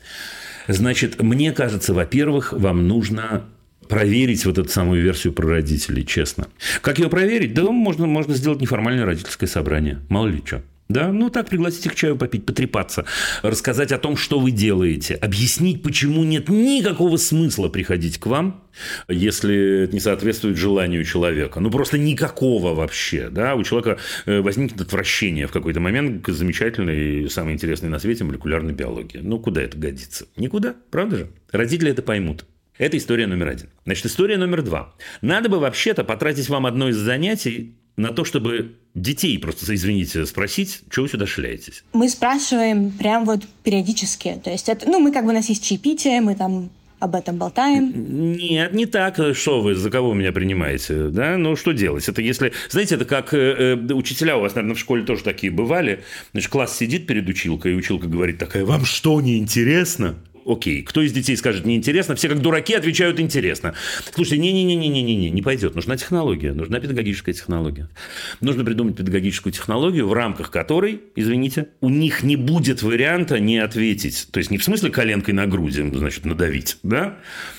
Значит, мне кажется, во-первых, вам нужно проверить вот эту самую версию про родителей, честно. Как ее проверить? Да можно, можно сделать неформальное родительское собрание. Мало ли что. Да, ну так пригласите к чаю попить, потрепаться, рассказать о том, что вы делаете, объяснить, почему нет никакого смысла приходить к вам, если это не соответствует желанию человека. Ну, просто никакого вообще. Да? У человека э, возникнет отвращение в какой-то момент к замечательной и самой интересной на свете молекулярной биологии. Ну, куда это годится? Никуда, правда же? Родители это поймут. Это история номер один. Значит, история номер два. Надо бы вообще-то потратить вам одно из занятий на то, чтобы детей просто, извините, спросить, что вы сюда шляетесь? Мы спрашиваем прям вот периодически. То есть, это, ну, мы как бы у нас есть чаепитие, мы там об этом болтаем? Нет, не так. Что вы, за кого меня принимаете? Да? Ну, что делать? Это если... Знаете, это как э, э, учителя у вас, наверное, в школе тоже такие бывали. Значит, класс сидит перед училкой, и училка говорит такая, вам что, не интересно? Окей, кто из детей скажет неинтересно? Все как дураки отвечают интересно. Слушайте, не-не-не-не-не-не, не пойдет. Нужна технология, нужна педагогическая технология. Нужно придумать педагогическую технологию, в рамках которой, извините, у них не будет варианта не ответить. То есть не в смысле коленкой на груди, значит, надавить, да?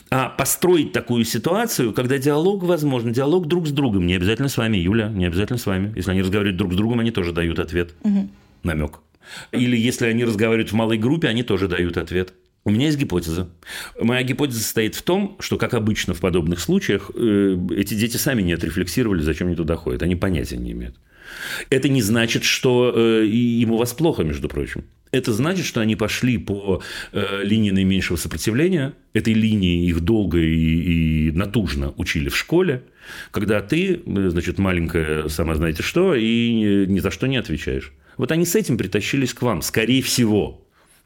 А построить такую ситуацию, когда диалог возможен, диалог друг с другом. Не обязательно с вами, Юля, не обязательно с вами. Если они разговаривают друг с другом, они тоже дают ответ. Угу. Намек. Или если они разговаривают в малой группе, они тоже дают ответ. У меня есть гипотеза. Моя гипотеза состоит в том, что, как обычно в подобных случаях, э, эти дети сами не отрефлексировали, зачем они туда ходят. Они понятия не имеют. Это не значит, что э, им у вас плохо, между прочим. Это значит, что они пошли по э, линии наименьшего сопротивления. Этой линии их долго и, и натужно учили в школе, когда ты, значит, маленькая, сама знаете что, и ни за что не отвечаешь. Вот они с этим притащились к вам, скорее всего.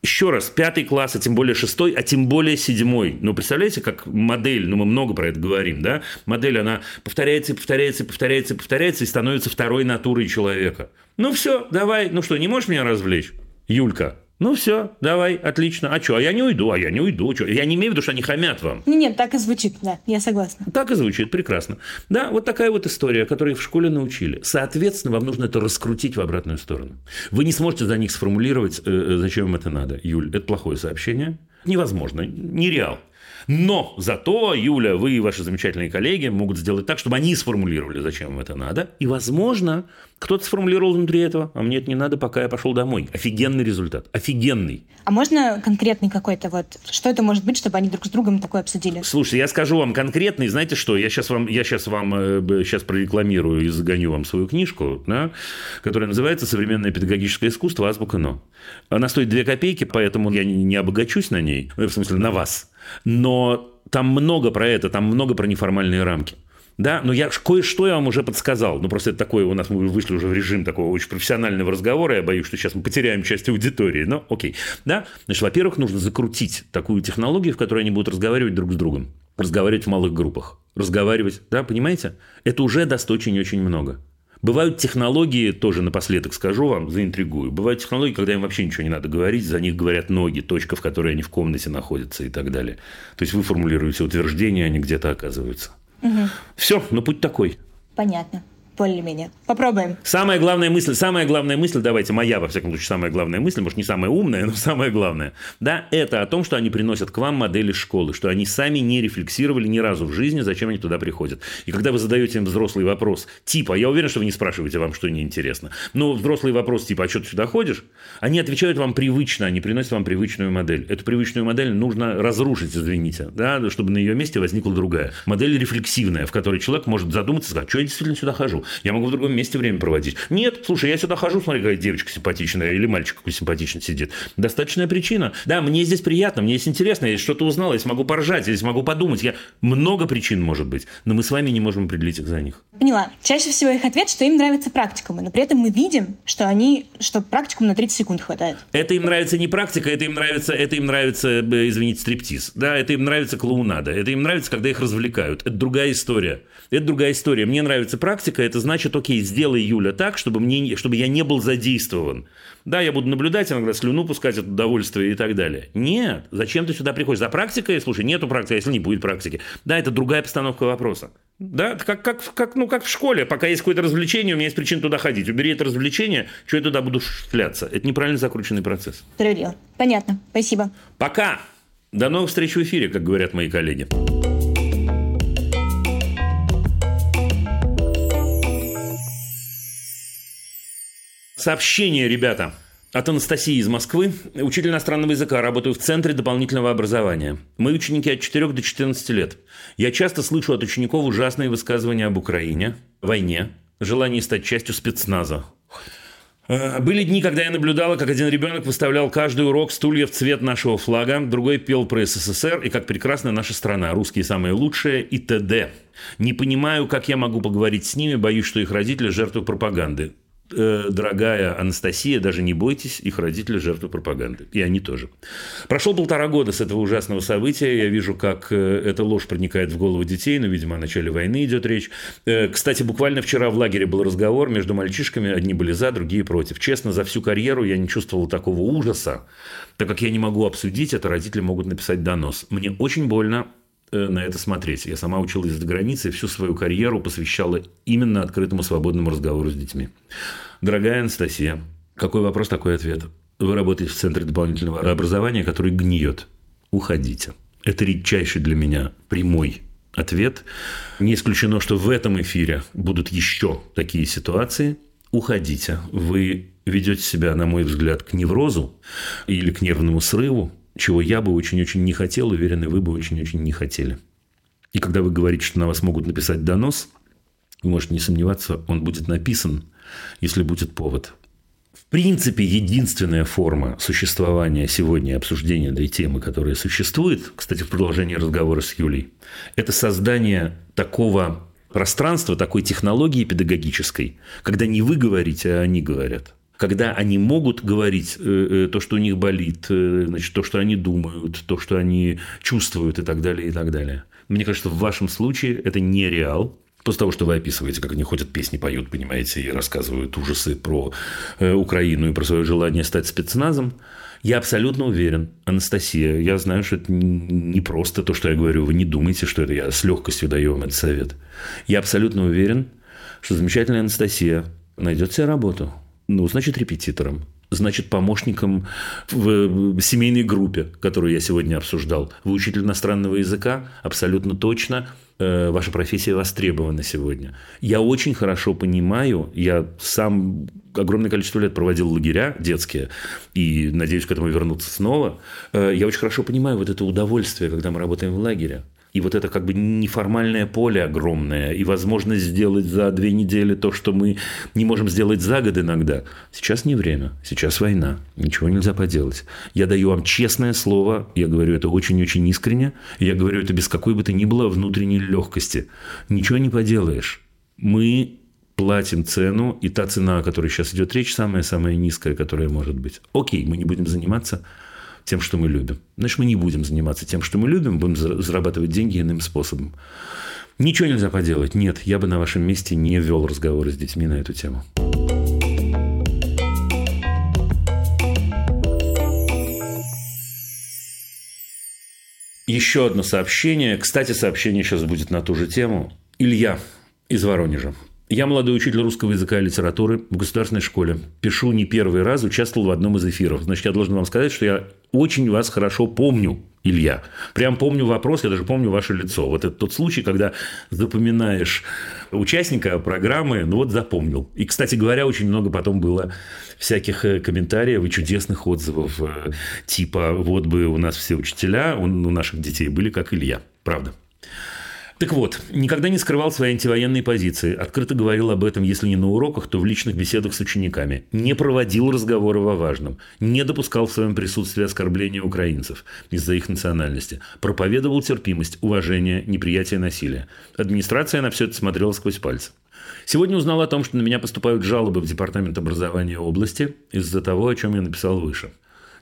Еще раз, пятый класс, а тем более шестой, а тем более седьмой. Ну, представляете, как модель, ну, мы много про это говорим, да? Модель, она повторяется, повторяется, повторяется, повторяется и становится второй натурой человека. Ну, все, давай, ну что, не можешь меня развлечь? Юлька, ну все, давай, отлично. А что, а я не уйду, а я не уйду. Что? Я не имею в виду, что они хамят вам. Нет, так и звучит, да, я согласна. Так и звучит, прекрасно. Да, вот такая вот история, которую в школе научили. Соответственно, вам нужно это раскрутить в обратную сторону. Вы не сможете за них сформулировать, э, э, зачем им это надо. Юль, это плохое сообщение. Невозможно, нереал. Но зато, Юля, вы и ваши замечательные коллеги могут сделать так, чтобы они сформулировали, зачем им это надо. И, возможно, кто-то сформулировал внутри этого, а мне это не надо, пока я пошел домой. Офигенный результат. Офигенный. А можно конкретный какой-то вот, что это может быть, чтобы они друг с другом такое обсудили? Слушайте, я скажу вам конкретный, знаете что, я сейчас вам, я сейчас вам э, сейчас прорекламирую и загоню вам свою книжку, да, которая называется «Современное педагогическое искусство. Азбука НО». Она стоит 2 копейки, поэтому я не обогачусь на ней, в смысле на вас. Но там много про это, там много про неформальные рамки. Да, но я кое-что я вам уже подсказал. Ну, просто это такое, у нас мы вышли уже в режим такого очень профессионального разговора. Я боюсь, что сейчас мы потеряем часть аудитории. Но окей. Да, значит, во-первых, нужно закрутить такую технологию, в которой они будут разговаривать друг с другом. Разговаривать в малых группах. Разговаривать, да, понимаете? Это уже даст очень-очень много. Бывают технологии, тоже напоследок скажу вам, заинтригую. Бывают технологии, когда им вообще ничего не надо говорить, за них говорят ноги, точка, в которой они в комнате находятся и так далее. То есть вы формулируете утверждения, они где-то оказываются. Угу. Все, ну путь такой. Понятно более-менее. Попробуем. Самая главная мысль, самая главная мысль, давайте, моя, во всяком случае, самая главная мысль, может, не самая умная, но самая главная, да, это о том, что они приносят к вам модели школы, что они сами не рефлексировали ни разу в жизни, зачем они туда приходят. И когда вы задаете им взрослый вопрос, типа, я уверен, что вы не спрашиваете вам, что неинтересно, но взрослый вопрос, типа, а что ты сюда ходишь? Они отвечают вам привычно, они приносят вам привычную модель. Эту привычную модель нужно разрушить, извините, да, чтобы на ее месте возникла другая. Модель рефлексивная, в которой человек может задуматься, сказать, что я действительно сюда хожу. Я могу в другом месте время проводить. Нет, слушай, я сюда хожу, смотри, какая девочка симпатичная или мальчик какой симпатичный сидит. Достаточная причина. Да, мне здесь приятно, мне здесь интересно, я что-то узнал, я смогу поржать, я смогу подумать. Я... Много причин может быть, но мы с вами не можем определить их за них. Поняла. Чаще всего их ответ, что им нравятся практикумы, но при этом мы видим, что они, что практикум на 30 секунд хватает. Это им нравится не практика, это им нравится, это им нравится, э, извините, стриптиз. Да, это им нравится клоунада. Это им нравится, когда их развлекают. Это другая история. Это другая история. Мне нравится практика, это значит, окей, сделай, Юля, так, чтобы, мне, чтобы я не был задействован. Да, я буду наблюдать, иногда слюну пускать от удовольствия и так далее. Нет, зачем ты сюда приходишь? За практикой? Слушай, нету практики, а если не будет практики? Да, это другая постановка вопроса. Да, как, как, как, ну, как в школе. Пока есть какое-то развлечение, у меня есть причина туда ходить. Убери это развлечение, что я туда буду шляться. Это неправильно закрученный процесс. Проверила. Понятно. Спасибо. Пока. До новых встреч в эфире, как говорят мои коллеги. Сообщение, ребята, от Анастасии из Москвы. Учитель иностранного языка, работаю в Центре дополнительного образования. Мы ученики от 4 до 14 лет. Я часто слышу от учеников ужасные высказывания об Украине, войне, желании стать частью спецназа. Э, были дни, когда я наблюдала, как один ребенок выставлял каждый урок стулья в цвет нашего флага, другой пел про СССР и как прекрасна наша страна, русские самые лучшие и т.д. Не понимаю, как я могу поговорить с ними, боюсь, что их родители жертвы пропаганды. Э, дорогая Анастасия, даже не бойтесь, их родители жертвы пропаганды. И они тоже. Прошло полтора года с этого ужасного события. Я вижу, как э, эта ложь проникает в голову детей. Но, видимо, о начале войны идет речь. Э, кстати, буквально вчера в лагере был разговор между мальчишками. Одни были за, другие против. Честно, за всю карьеру я не чувствовал такого ужаса. Так как я не могу обсудить это, родители могут написать донос. Мне очень больно на это смотреть. Я сама училась за границей, всю свою карьеру посвящала именно открытому свободному разговору с детьми. Дорогая Анастасия, какой вопрос, такой ответ. Вы работаете в Центре дополнительного образования, который гниет. Уходите. Это редчайший для меня прямой ответ. Не исключено, что в этом эфире будут еще такие ситуации. Уходите. Вы ведете себя, на мой взгляд, к неврозу или к нервному срыву, чего я бы очень-очень не хотел, уверен, и вы бы очень-очень не хотели. И когда вы говорите, что на вас могут написать донос, вы можете не сомневаться, он будет написан, если будет повод. В принципе, единственная форма существования сегодня обсуждения этой темы, которая существует, кстати, в продолжении разговора с Юлей, это создание такого пространства, такой технологии педагогической, когда не вы говорите, а они говорят когда они могут говорить э, э, то, что у них болит, э, значит, то, что они думают, то, что они чувствуют и так далее, и так далее. Мне кажется, в вашем случае это не реал. После того, что вы описываете, как они ходят, песни поют, понимаете, и рассказывают ужасы про Украину и про свое желание стать спецназом, я абсолютно уверен, Анастасия, я знаю, что это не просто то, что я говорю, вы не думайте, что это я с легкостью даю вам этот совет. Я абсолютно уверен, что замечательная Анастасия найдет себе работу, ну, значит, репетитором. значит, помощником в семейной группе, которую я сегодня обсуждал. Вы учитель иностранного языка? Абсолютно точно. Э, ваша профессия востребована сегодня. Я очень хорошо понимаю, я сам огромное количество лет проводил лагеря детские, и надеюсь к этому вернуться снова. Э, я очень хорошо понимаю вот это удовольствие, когда мы работаем в лагере и вот это как бы неформальное поле огромное, и возможность сделать за две недели то, что мы не можем сделать за год иногда. Сейчас не время, сейчас война, ничего нельзя поделать. Я даю вам честное слово, я говорю это очень-очень искренне, я говорю это без какой бы то ни было внутренней легкости. Ничего не поделаешь. Мы платим цену, и та цена, о которой сейчас идет речь, самая-самая низкая, которая может быть. Окей, мы не будем заниматься тем, что мы любим. Значит, мы не будем заниматься тем, что мы любим, будем зарабатывать деньги иным способом. Ничего нельзя поделать. Нет, я бы на вашем месте не вел разговоры с детьми на эту тему. Еще одно сообщение. Кстати, сообщение сейчас будет на ту же тему. Илья из Воронежа. Я молодой учитель русского языка и литературы в государственной школе. Пишу не первый раз, участвовал в одном из эфиров. Значит, я должен вам сказать, что я очень вас хорошо помню, Илья. Прям помню вопрос, я даже помню ваше лицо. Вот это тот случай, когда запоминаешь участника программы, ну вот запомнил. И, кстати говоря, очень много потом было всяких э, комментариев и чудесных отзывов, э, типа вот бы у нас все учителя, у наших детей были как Илья. Правда. Так вот, никогда не скрывал свои антивоенные позиции, открыто говорил об этом, если не на уроках, то в личных беседах с учениками, не проводил разговоры о важном, не допускал в своем присутствии оскорбления украинцев из-за их национальности, проповедовал терпимость, уважение, неприятие насилия. Администрация на все это смотрела сквозь пальцы. Сегодня узнал о том, что на меня поступают жалобы в Департамент образования области из-за того, о чем я написал выше.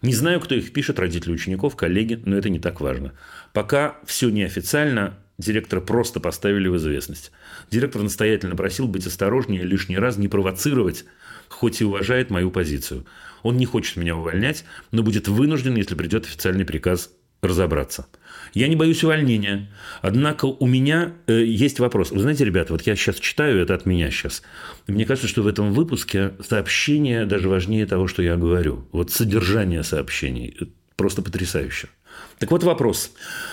Не знаю, кто их пишет, родители учеников, коллеги, но это не так важно. Пока все неофициально, Директора просто поставили в известность. Директор настоятельно просил быть осторожнее, лишний раз не провоцировать, хоть и уважает мою позицию. Он не хочет меня увольнять, но будет вынужден, если придет официальный приказ, разобраться. Я не боюсь увольнения. Однако у меня э, есть вопрос. Вы знаете, ребята, вот я сейчас читаю это от меня сейчас. Мне кажется, что в этом выпуске сообщение даже важнее того, что я говорю. Вот содержание сообщений просто потрясающе. Так вот вопрос.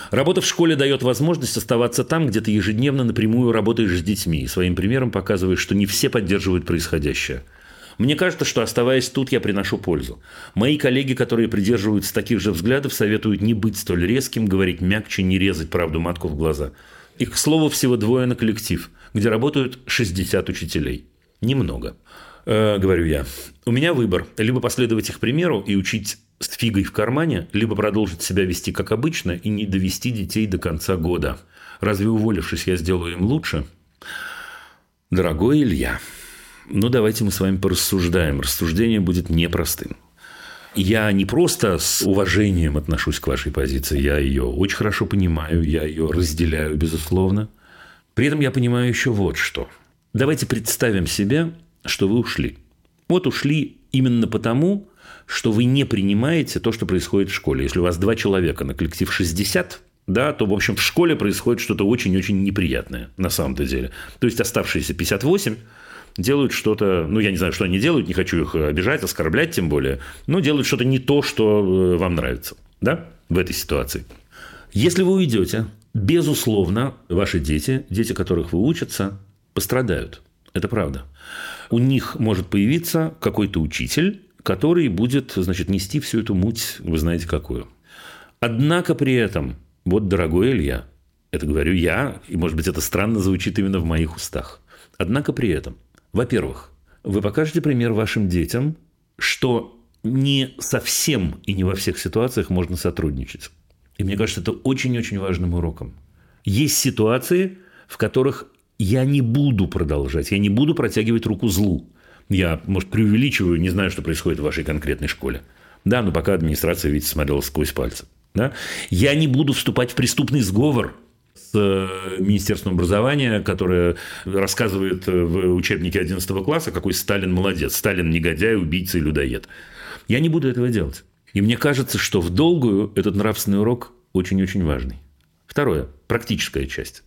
Работа в школе дает возможность оставаться там, где ты ежедневно напрямую работаешь с детьми и своим примером показываешь, что не все поддерживают происходящее. Мне кажется, что оставаясь тут, я приношу пользу. Мои коллеги, которые придерживаются таких же взглядов, советуют не быть столь резким, говорить мягче, не резать правду матку в глаза. И, к слову, всего двое на коллектив, где работают 60 учителей. Немного. Э, говорю я. У меня выбор. Либо последовать их примеру и учить с фигой в кармане, либо продолжить себя вести как обычно и не довести детей до конца года. Разве уволившись, я сделаю им лучше? Дорогой Илья, ну давайте мы с вами порассуждаем. Рассуждение будет непростым. Я не просто с уважением отношусь к вашей позиции, я ее очень хорошо понимаю, я ее разделяю, безусловно. При этом я понимаю еще вот что. Давайте представим себе, что вы ушли. Вот ушли именно потому, что вы не принимаете то, что происходит в школе. Если у вас два человека на коллектив 60, да, то, в общем, в школе происходит что-то очень-очень неприятное на самом-то деле. То есть оставшиеся 58 делают что-то, ну, я не знаю, что они делают, не хочу их обижать, оскорблять тем более, но делают что-то не то, что э, вам нравится, да, в этой ситуации. Если вы уйдете, безусловно, ваши дети, дети которых вы учатся, пострадают. Это правда. У них может появиться какой-то учитель, который будет, значит, нести всю эту муть, вы знаете какую. Однако при этом, вот, дорогой Илья, это говорю я, и, может быть, это странно звучит именно в моих устах. Однако при этом, во-первых, вы покажете пример вашим детям, что не совсем и не во всех ситуациях можно сотрудничать. И мне кажется, это очень-очень важным уроком. Есть ситуации, в которых я не буду продолжать, я не буду протягивать руку злу. Я, может, преувеличиваю, не знаю, что происходит в вашей конкретной школе. Да, но пока администрация, видите, смотрела сквозь пальцы. Да? Я не буду вступать в преступный сговор с э, Министерством образования, которое рассказывает э, в учебнике 11 класса, какой Сталин молодец, Сталин негодяй, убийца и людоед. Я не буду этого делать. И мне кажется, что в долгую этот нравственный урок очень-очень важный. Второе. Практическая часть.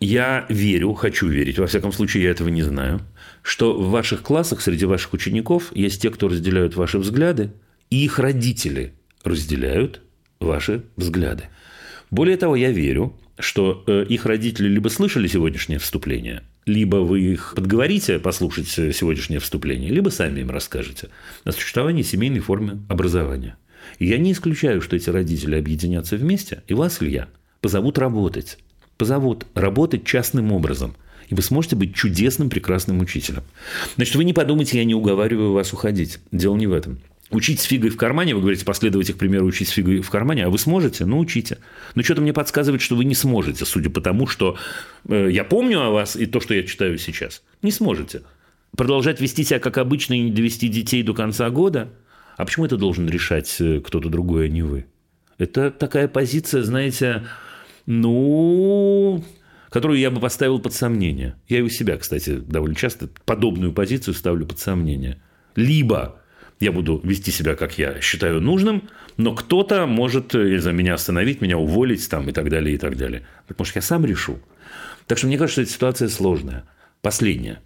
Я верю, хочу верить, во всяком случае, я этого не знаю, что в ваших классах среди ваших учеников есть те, кто разделяют ваши взгляды, и их родители разделяют ваши взгляды. Более того, я верю, что э, их родители либо слышали сегодняшнее вступление, либо вы их подговорите послушать сегодняшнее вступление, либо сами им расскажете о существовании семейной формы образования. И я не исключаю, что эти родители объединятся вместе, и вас, Илья, позовут работать. Позовут работать частным образом. И вы сможете быть чудесным, прекрасным учителем. Значит, вы не подумайте, я не уговариваю вас уходить. Дело не в этом. Учить с фигой в кармане, вы говорите, последовать их примеру, учить с фигой в кармане, а вы сможете? Ну, учите. Но что-то мне подсказывает, что вы не сможете, судя по тому, что э, я помню о вас и то, что я читаю сейчас. Не сможете. Продолжать вести себя как обычно и не довести детей до конца года? А почему это должен решать э, кто-то другой, а не вы? Это такая позиция, знаете, ну, которую я бы поставил под сомнение. Я и у себя, кстати, довольно часто подобную позицию ставлю под сомнение. Либо я буду вести себя, как я считаю нужным, но кто-то может за меня остановить, меня уволить там, и так далее, и так далее. Потому что я сам решу. Так что мне кажется, эта ситуация сложная. Последняя.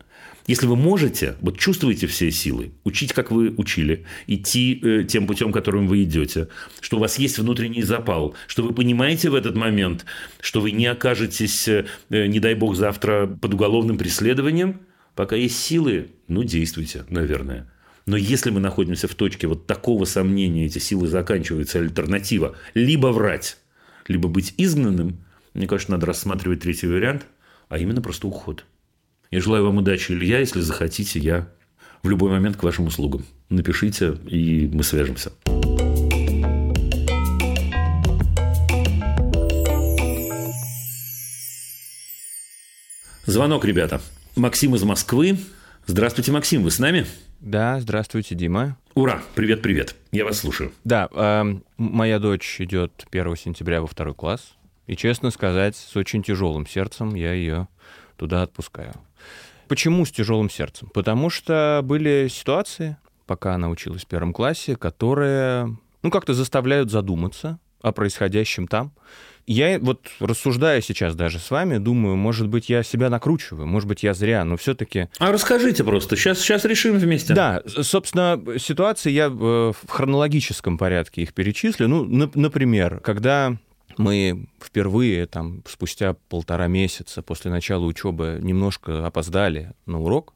Если вы можете, вот чувствуете все силы, учить, как вы учили, идти э, тем путем, которым вы идете, что у вас есть внутренний запал, что вы понимаете в этот момент, что вы не окажетесь, э, не дай бог, завтра под уголовным преследованием, пока есть силы, ну, действуйте, наверное. Но если мы находимся в точке вот такого сомнения, эти силы заканчиваются, альтернатива либо врать, либо быть изгнанным, мне кажется, надо рассматривать третий вариант, а именно просто уход. Я желаю вам удачи, Илья. Если захотите, я в любой момент к вашим услугам. Напишите, и мы свяжемся. Звонок, ребята. Максим из Москвы. Здравствуйте, Максим, вы с нами? Да, здравствуйте, Дима. Ура, привет-привет, я вас слушаю. Да, э, моя дочь идет 1 сентября во второй класс, и, честно сказать, с очень тяжелым сердцем я ее туда отпускаю. Почему с тяжелым сердцем? Потому что были ситуации, пока она училась в первом классе, которые, ну, как-то заставляют задуматься о происходящем там. Я вот рассуждая сейчас даже с вами, думаю, может быть, я себя накручиваю, может быть, я зря, но все-таки. А расскажите просто, сейчас, сейчас решим вместе. Да, собственно, ситуации я в хронологическом порядке их перечислю. Ну, например, когда мы впервые, там, спустя полтора месяца после начала учебы немножко опоздали на урок,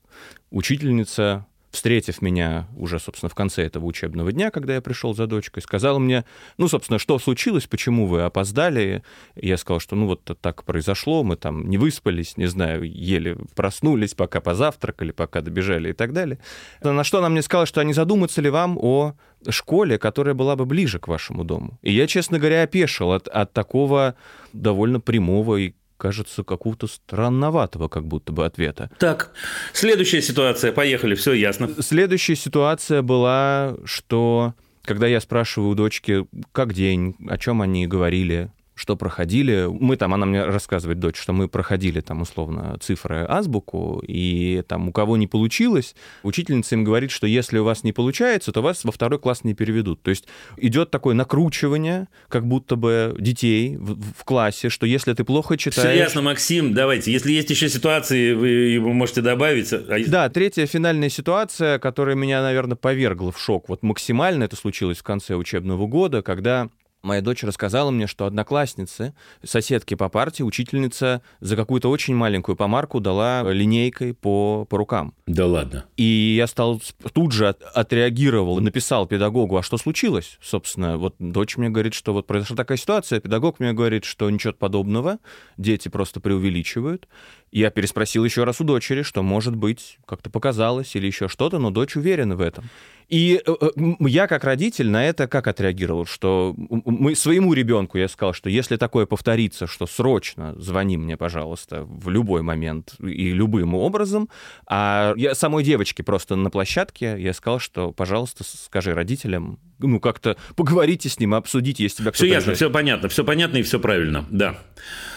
учительница встретив меня уже, собственно, в конце этого учебного дня, когда я пришел за дочкой, сказала мне, ну, собственно, что случилось, почему вы опоздали. Я сказал, что, ну, вот так произошло, мы там не выспались, не знаю, еле проснулись, пока позавтракали, пока добежали и так далее. На что она мне сказала, что а не задуматься ли вам о школе, которая была бы ближе к вашему дому. И я, честно говоря, опешил от, от такого довольно прямого и кажется, какого-то странноватого как будто бы ответа. Так, следующая ситуация, поехали, все ясно. Следующая ситуация была, что когда я спрашиваю у дочки, как день, о чем они говорили, что проходили. Мы там, она мне рассказывает, дочь, что мы проходили там условно цифры азбуку, и там у кого не получилось, учительница им говорит, что если у вас не получается, то вас во второй класс не переведут. То есть идет такое накручивание, как будто бы детей в, в классе, что если ты плохо читаешь... Все ясно, Максим, давайте. Если есть еще ситуации, вы, можете добавить. А да, третья финальная ситуация, которая меня, наверное, повергла в шок. Вот максимально это случилось в конце учебного года, когда Моя дочь рассказала мне, что одноклассницы, соседки по партии, учительница за какую-то очень маленькую помарку дала линейкой по, по рукам. Да ладно. И я стал тут же от, отреагировал, написал педагогу, а что случилось? Собственно, вот дочь мне говорит, что вот произошла такая ситуация, педагог мне говорит, что ничего подобного, дети просто преувеличивают. Я переспросил еще раз у дочери, что, может быть, как-то показалось или еще что-то, но дочь уверена в этом. И э, э, я как родитель на это как отреагировал, что мы своему ребенку я сказал, что если такое повторится, что срочно звони мне, пожалуйста, в любой момент и любым образом. А я самой девочке просто на площадке я сказал, что, пожалуйста, скажи родителям, ну как-то поговорите с ним, обсудите, если тебя Все ясно, все понятно, все понятно и все правильно, да.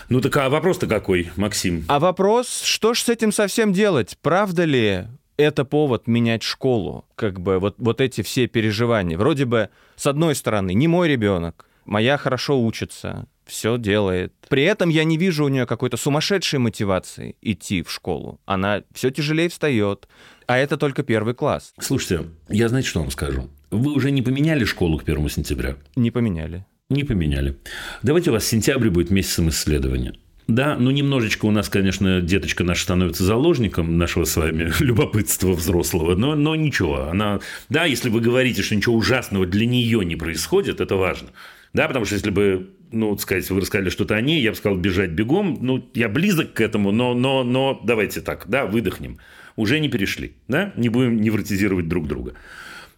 Ну так а вопрос-то какой, Максим? А вопрос, что ж с этим совсем делать? Правда ли это повод менять школу. Как бы вот, вот эти все переживания. Вроде бы, с одной стороны, не мой ребенок, моя хорошо учится, все делает. При этом я не вижу у нее какой-то сумасшедшей мотивации идти в школу. Она все тяжелее встает, а это только первый класс. Слушайте, я знаете, что вам скажу? Вы уже не поменяли школу к первому сентября? Не поменяли. Не поменяли. Давайте у вас сентябрь будет месяцем исследования. Да, ну немножечко у нас, конечно, деточка наша становится заложником нашего с вами любопытства взрослого, но, но ничего. Она, да, если вы говорите, что ничего ужасного для нее не происходит, это важно. Да, потому что если бы, ну, сказать, вы рассказали что-то о ней, я бы сказал бежать бегом. Ну, я близок к этому, но, но, но давайте так, да, выдохнем. Уже не перешли, да, не будем невротизировать друг друга.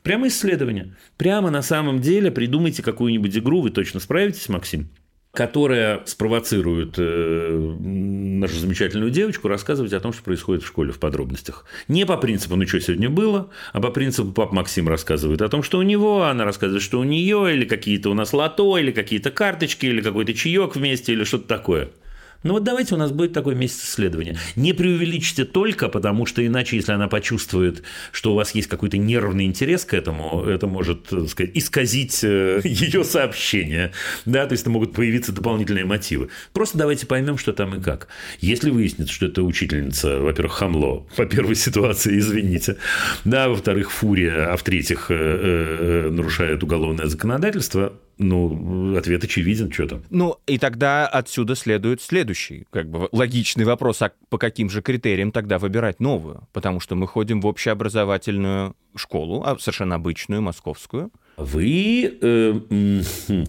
Прямо исследование. Прямо на самом деле придумайте какую-нибудь игру, вы точно справитесь, Максим? которая спровоцирует э, нашу замечательную девочку рассказывать о том, что происходит в школе в подробностях. Не по принципу «ну что сегодня было», а по принципу пап Максим рассказывает о том, что у него, она рассказывает, что у нее, или какие-то у нас лото, или какие-то карточки, или какой-то чаек вместе, или что-то такое – ну вот давайте у нас будет такой месяц исследования. Не преувеличьте только, потому что иначе, если она почувствует, что у вас есть какой-то нервный интерес к этому, это может, так сказать, исказить э, ее сообщение. Да, то есть могут появиться дополнительные мотивы. Просто давайте поймем, что там и как. Если выяснится, что это учительница, во-первых, хамло, по первой ситуации, извините, да, во-вторых, фурия, а в-третьих, э, э, нарушает уголовное законодательство, ну, ответ очевиден, что там. Ну, и тогда отсюда следует следующий, как бы, логичный вопрос, а по каким же критериям тогда выбирать новую? Потому что мы ходим в общеобразовательную школу, а совершенно обычную, московскую. Вы э,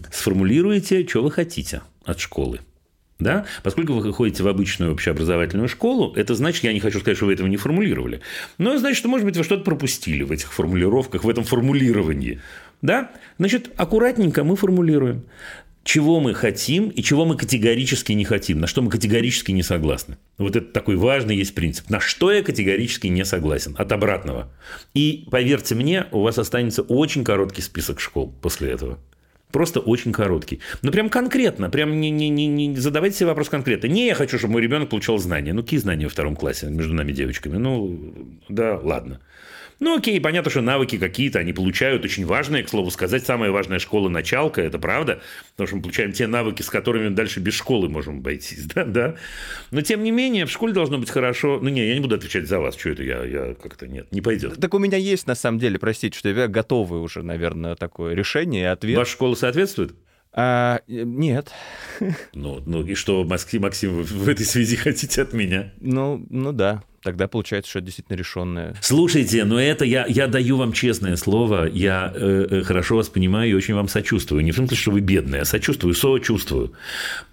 сформулируете, что вы хотите от школы. Да? Поскольку вы ходите в обычную общеобразовательную школу, это значит, я не хочу сказать, что вы этого не формулировали, но это значит, что, может быть, вы что-то пропустили в этих формулировках, в этом формулировании. Да? Значит, аккуратненько мы формулируем, чего мы хотим и чего мы категорически не хотим, на что мы категорически не согласны. Вот это такой важный есть принцип. На что я категорически не согласен, от обратного. И поверьте мне, у вас останется очень короткий список школ после этого. Просто очень короткий. Ну, прям конкретно, прям не, не, не, не задавайте себе вопрос конкретно. Не, я хочу, чтобы мой ребенок получал знания. Ну, какие знания во втором классе между нами девочками? Ну, да, ладно. Ну, окей, понятно, что навыки какие-то они получают, очень важные, к слову сказать, самая важная школа началка, это правда, потому что мы получаем те навыки, с которыми дальше без школы можем обойтись, да, да. Но, тем не менее, в школе должно быть хорошо, ну, не, я не буду отвечать за вас, что это я, я как-то, нет, не пойдет. Так у меня есть, на самом деле, простите, что я готовый уже, наверное, такое решение и ответ. Ваша школа соответствует? А, нет. Ну, ну и что, Максим, Максим, вы в этой связи хотите от меня? Ну, ну да тогда получается, что это действительно решенное. Слушайте, но это я, я даю вам честное слово, я э, э, хорошо вас понимаю и очень вам сочувствую. Не в том что вы бедные, а сочувствую, сочувствую.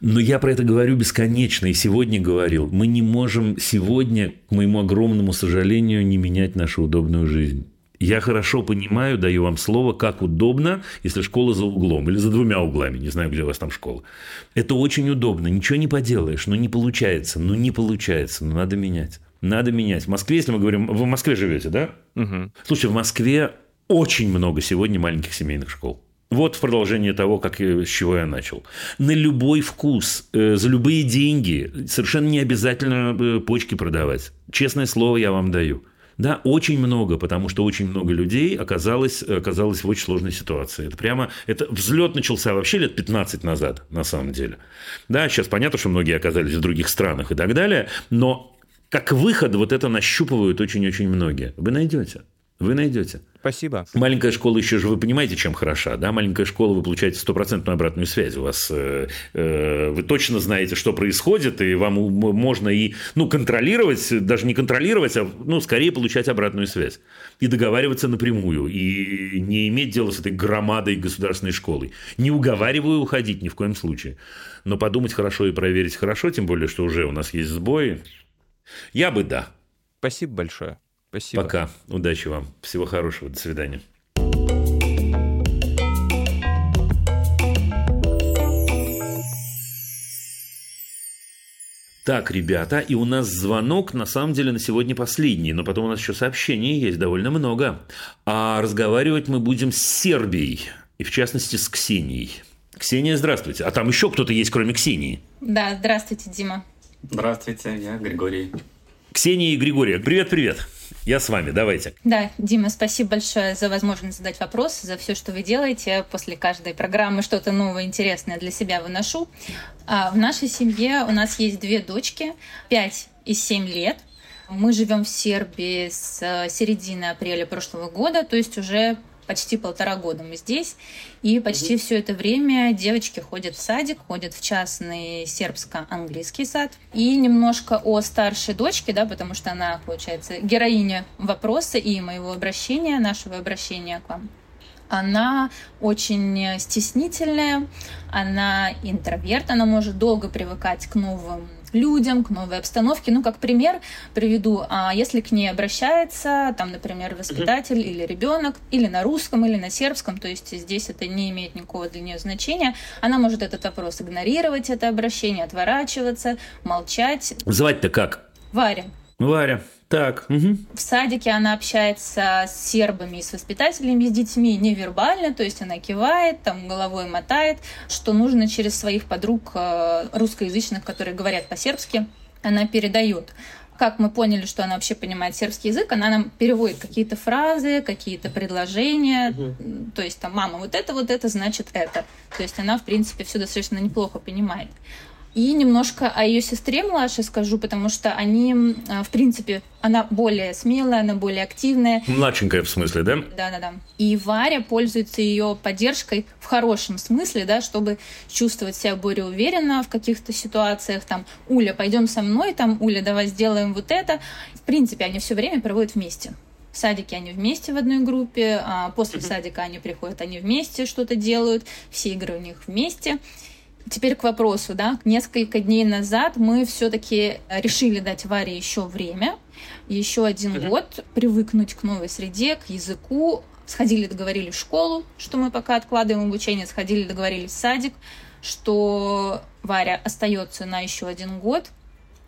Но я про это говорю бесконечно и сегодня говорил. Мы не можем сегодня, к моему огромному сожалению, не менять нашу удобную жизнь. Я хорошо понимаю, даю вам слово, как удобно, если школа за углом или за двумя углами, не знаю, где у вас там школа. Это очень удобно, ничего не поделаешь, но не получается, ну не получается, но надо менять. Надо менять. В Москве, если мы говорим... Вы в Москве живете, да? Угу. Слушай, в Москве очень много сегодня маленьких семейных школ. Вот в продолжение того, как, с чего я начал. На любой вкус, э, за любые деньги, совершенно не обязательно э, почки продавать. Честное слово я вам даю. Да, очень много, потому что очень много людей оказалось, оказалось в очень сложной ситуации. Это прямо, это взлет начался вообще лет 15 назад, на самом деле. Да, сейчас понятно, что многие оказались в других странах и так далее, но как выход вот это нащупывают очень-очень многие. Вы найдете. Вы найдете. Спасибо. Маленькая школа еще же, вы понимаете, чем хороша, да? Маленькая школа, вы получаете стопроцентную обратную связь. У вас, э, э, вы точно знаете, что происходит, и вам можно и, ну, контролировать, даже не контролировать, а, ну, скорее получать обратную связь. И договариваться напрямую, и не иметь дела с этой громадой государственной школой. Не уговариваю уходить ни в коем случае. Но подумать хорошо и проверить хорошо, тем более, что уже у нас есть сбои, я бы да. Спасибо большое. Спасибо. Пока. Удачи вам. Всего хорошего. До свидания. Так, ребята, и у нас звонок, на самом деле, на сегодня последний, но потом у нас еще сообщений есть довольно много. А разговаривать мы будем с Сербией, и в частности с Ксенией. Ксения, здравствуйте. А там еще кто-то есть, кроме Ксении? Да, здравствуйте, Дима. Здравствуйте, я Григорий. Ксения и Григория. Привет-привет. Я с вами, давайте. Да, Дима, спасибо большое за возможность задать вопрос, за все, что вы делаете. После каждой программы что-то новое, интересное для себя выношу. А в нашей семье у нас есть две дочки, 5 и 7 лет. Мы живем в Сербии с середины апреля прошлого года, то есть уже почти полтора года мы здесь, и почти все это время девочки ходят в садик, ходят в частный сербско-английский сад. И немножко о старшей дочке, да, потому что она, получается, героиня вопроса и моего обращения, нашего обращения к вам она очень стеснительная, она интроверт, она может долго привыкать к новым людям, к новой обстановке. Ну, как пример приведу, а если к ней обращается, там, например, воспитатель mm-hmm. или ребенок, или на русском, или на сербском, то есть здесь это не имеет никакого для нее значения, она может этот вопрос игнорировать, это обращение, отворачиваться, молчать. Звать-то как? Варя. Варя. Так. Угу. В садике она общается с сербами и с воспитателями, с детьми невербально, то есть она кивает, там головой мотает, что нужно через своих подруг э, русскоязычных, которые говорят по-сербски, она передает как мы поняли, что она вообще понимает сербский язык, она нам переводит какие-то фразы, какие-то предложения. Угу. То есть там, мама, вот это, вот это значит это. То есть она, в принципе, все достаточно неплохо понимает. И немножко о ее сестре младшей скажу, потому что они, а, в принципе, она более смелая, она более активная. Младшенькая в смысле, да? Да, да, да. И Варя пользуется ее поддержкой в хорошем смысле, да, чтобы чувствовать себя более уверенно в каких-то ситуациях. Там, Уля, пойдем со мной, там, Уля, давай сделаем вот это. В принципе, они все время проводят вместе. В садике они вместе в одной группе, а после mm-hmm. садика они приходят, они вместе что-то делают, все игры у них вместе. Теперь к вопросу, да, несколько дней назад мы все-таки решили дать Варе еще время, еще один mm-hmm. год, привыкнуть к новой среде, к языку. Сходили, договорились в школу, что мы пока откладываем обучение, сходили, договорились в садик, что Варя остается на еще один год.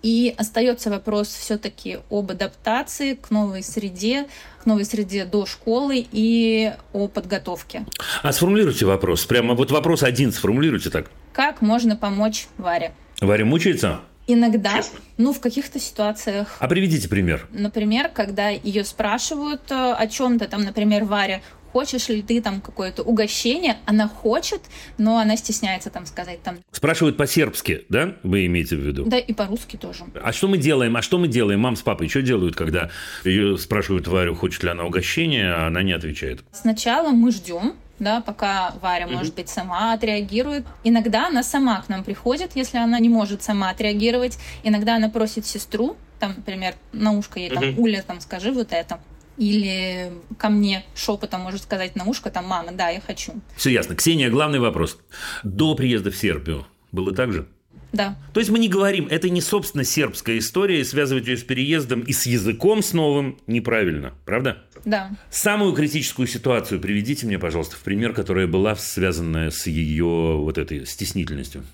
И остается вопрос все-таки об адаптации к новой среде, к новой среде до школы и о подготовке. А сформулируйте вопрос. Прямо вот вопрос один сформулируйте так. Как можно помочь Варе? Варя мучается? Иногда, ну, в каких-то ситуациях. А приведите пример. Например, когда ее спрашивают э, о чем-то, там, например, Варя, хочешь ли ты там какое-то угощение, она хочет, но она стесняется там сказать там. Спрашивают по-сербски, да? Вы имеете в виду? Да, и по-русски тоже. А что мы делаем? А что мы делаем? Мам с папой что делают, когда ее спрашивают Варю, хочет ли она угощение, а она не отвечает? Сначала мы ждем, да, пока Варя, mm-hmm. может быть, сама отреагирует. Иногда она сама к нам приходит, если она не может сама отреагировать. Иногда она просит сестру, там, например, на ушко ей, там, mm-hmm. Уля, там, скажи вот это. Или ко мне шепотом может сказать на ушко, там, мама, да, я хочу. Все ясно. Ксения, главный вопрос. До приезда в Сербию было так же? Да. То есть мы не говорим, это не собственно сербская история, и связывать ее с переездом и с языком с новым неправильно, правда? Да. Самую критическую ситуацию приведите мне, пожалуйста, в пример, которая была связана с ее вот этой стеснительностью.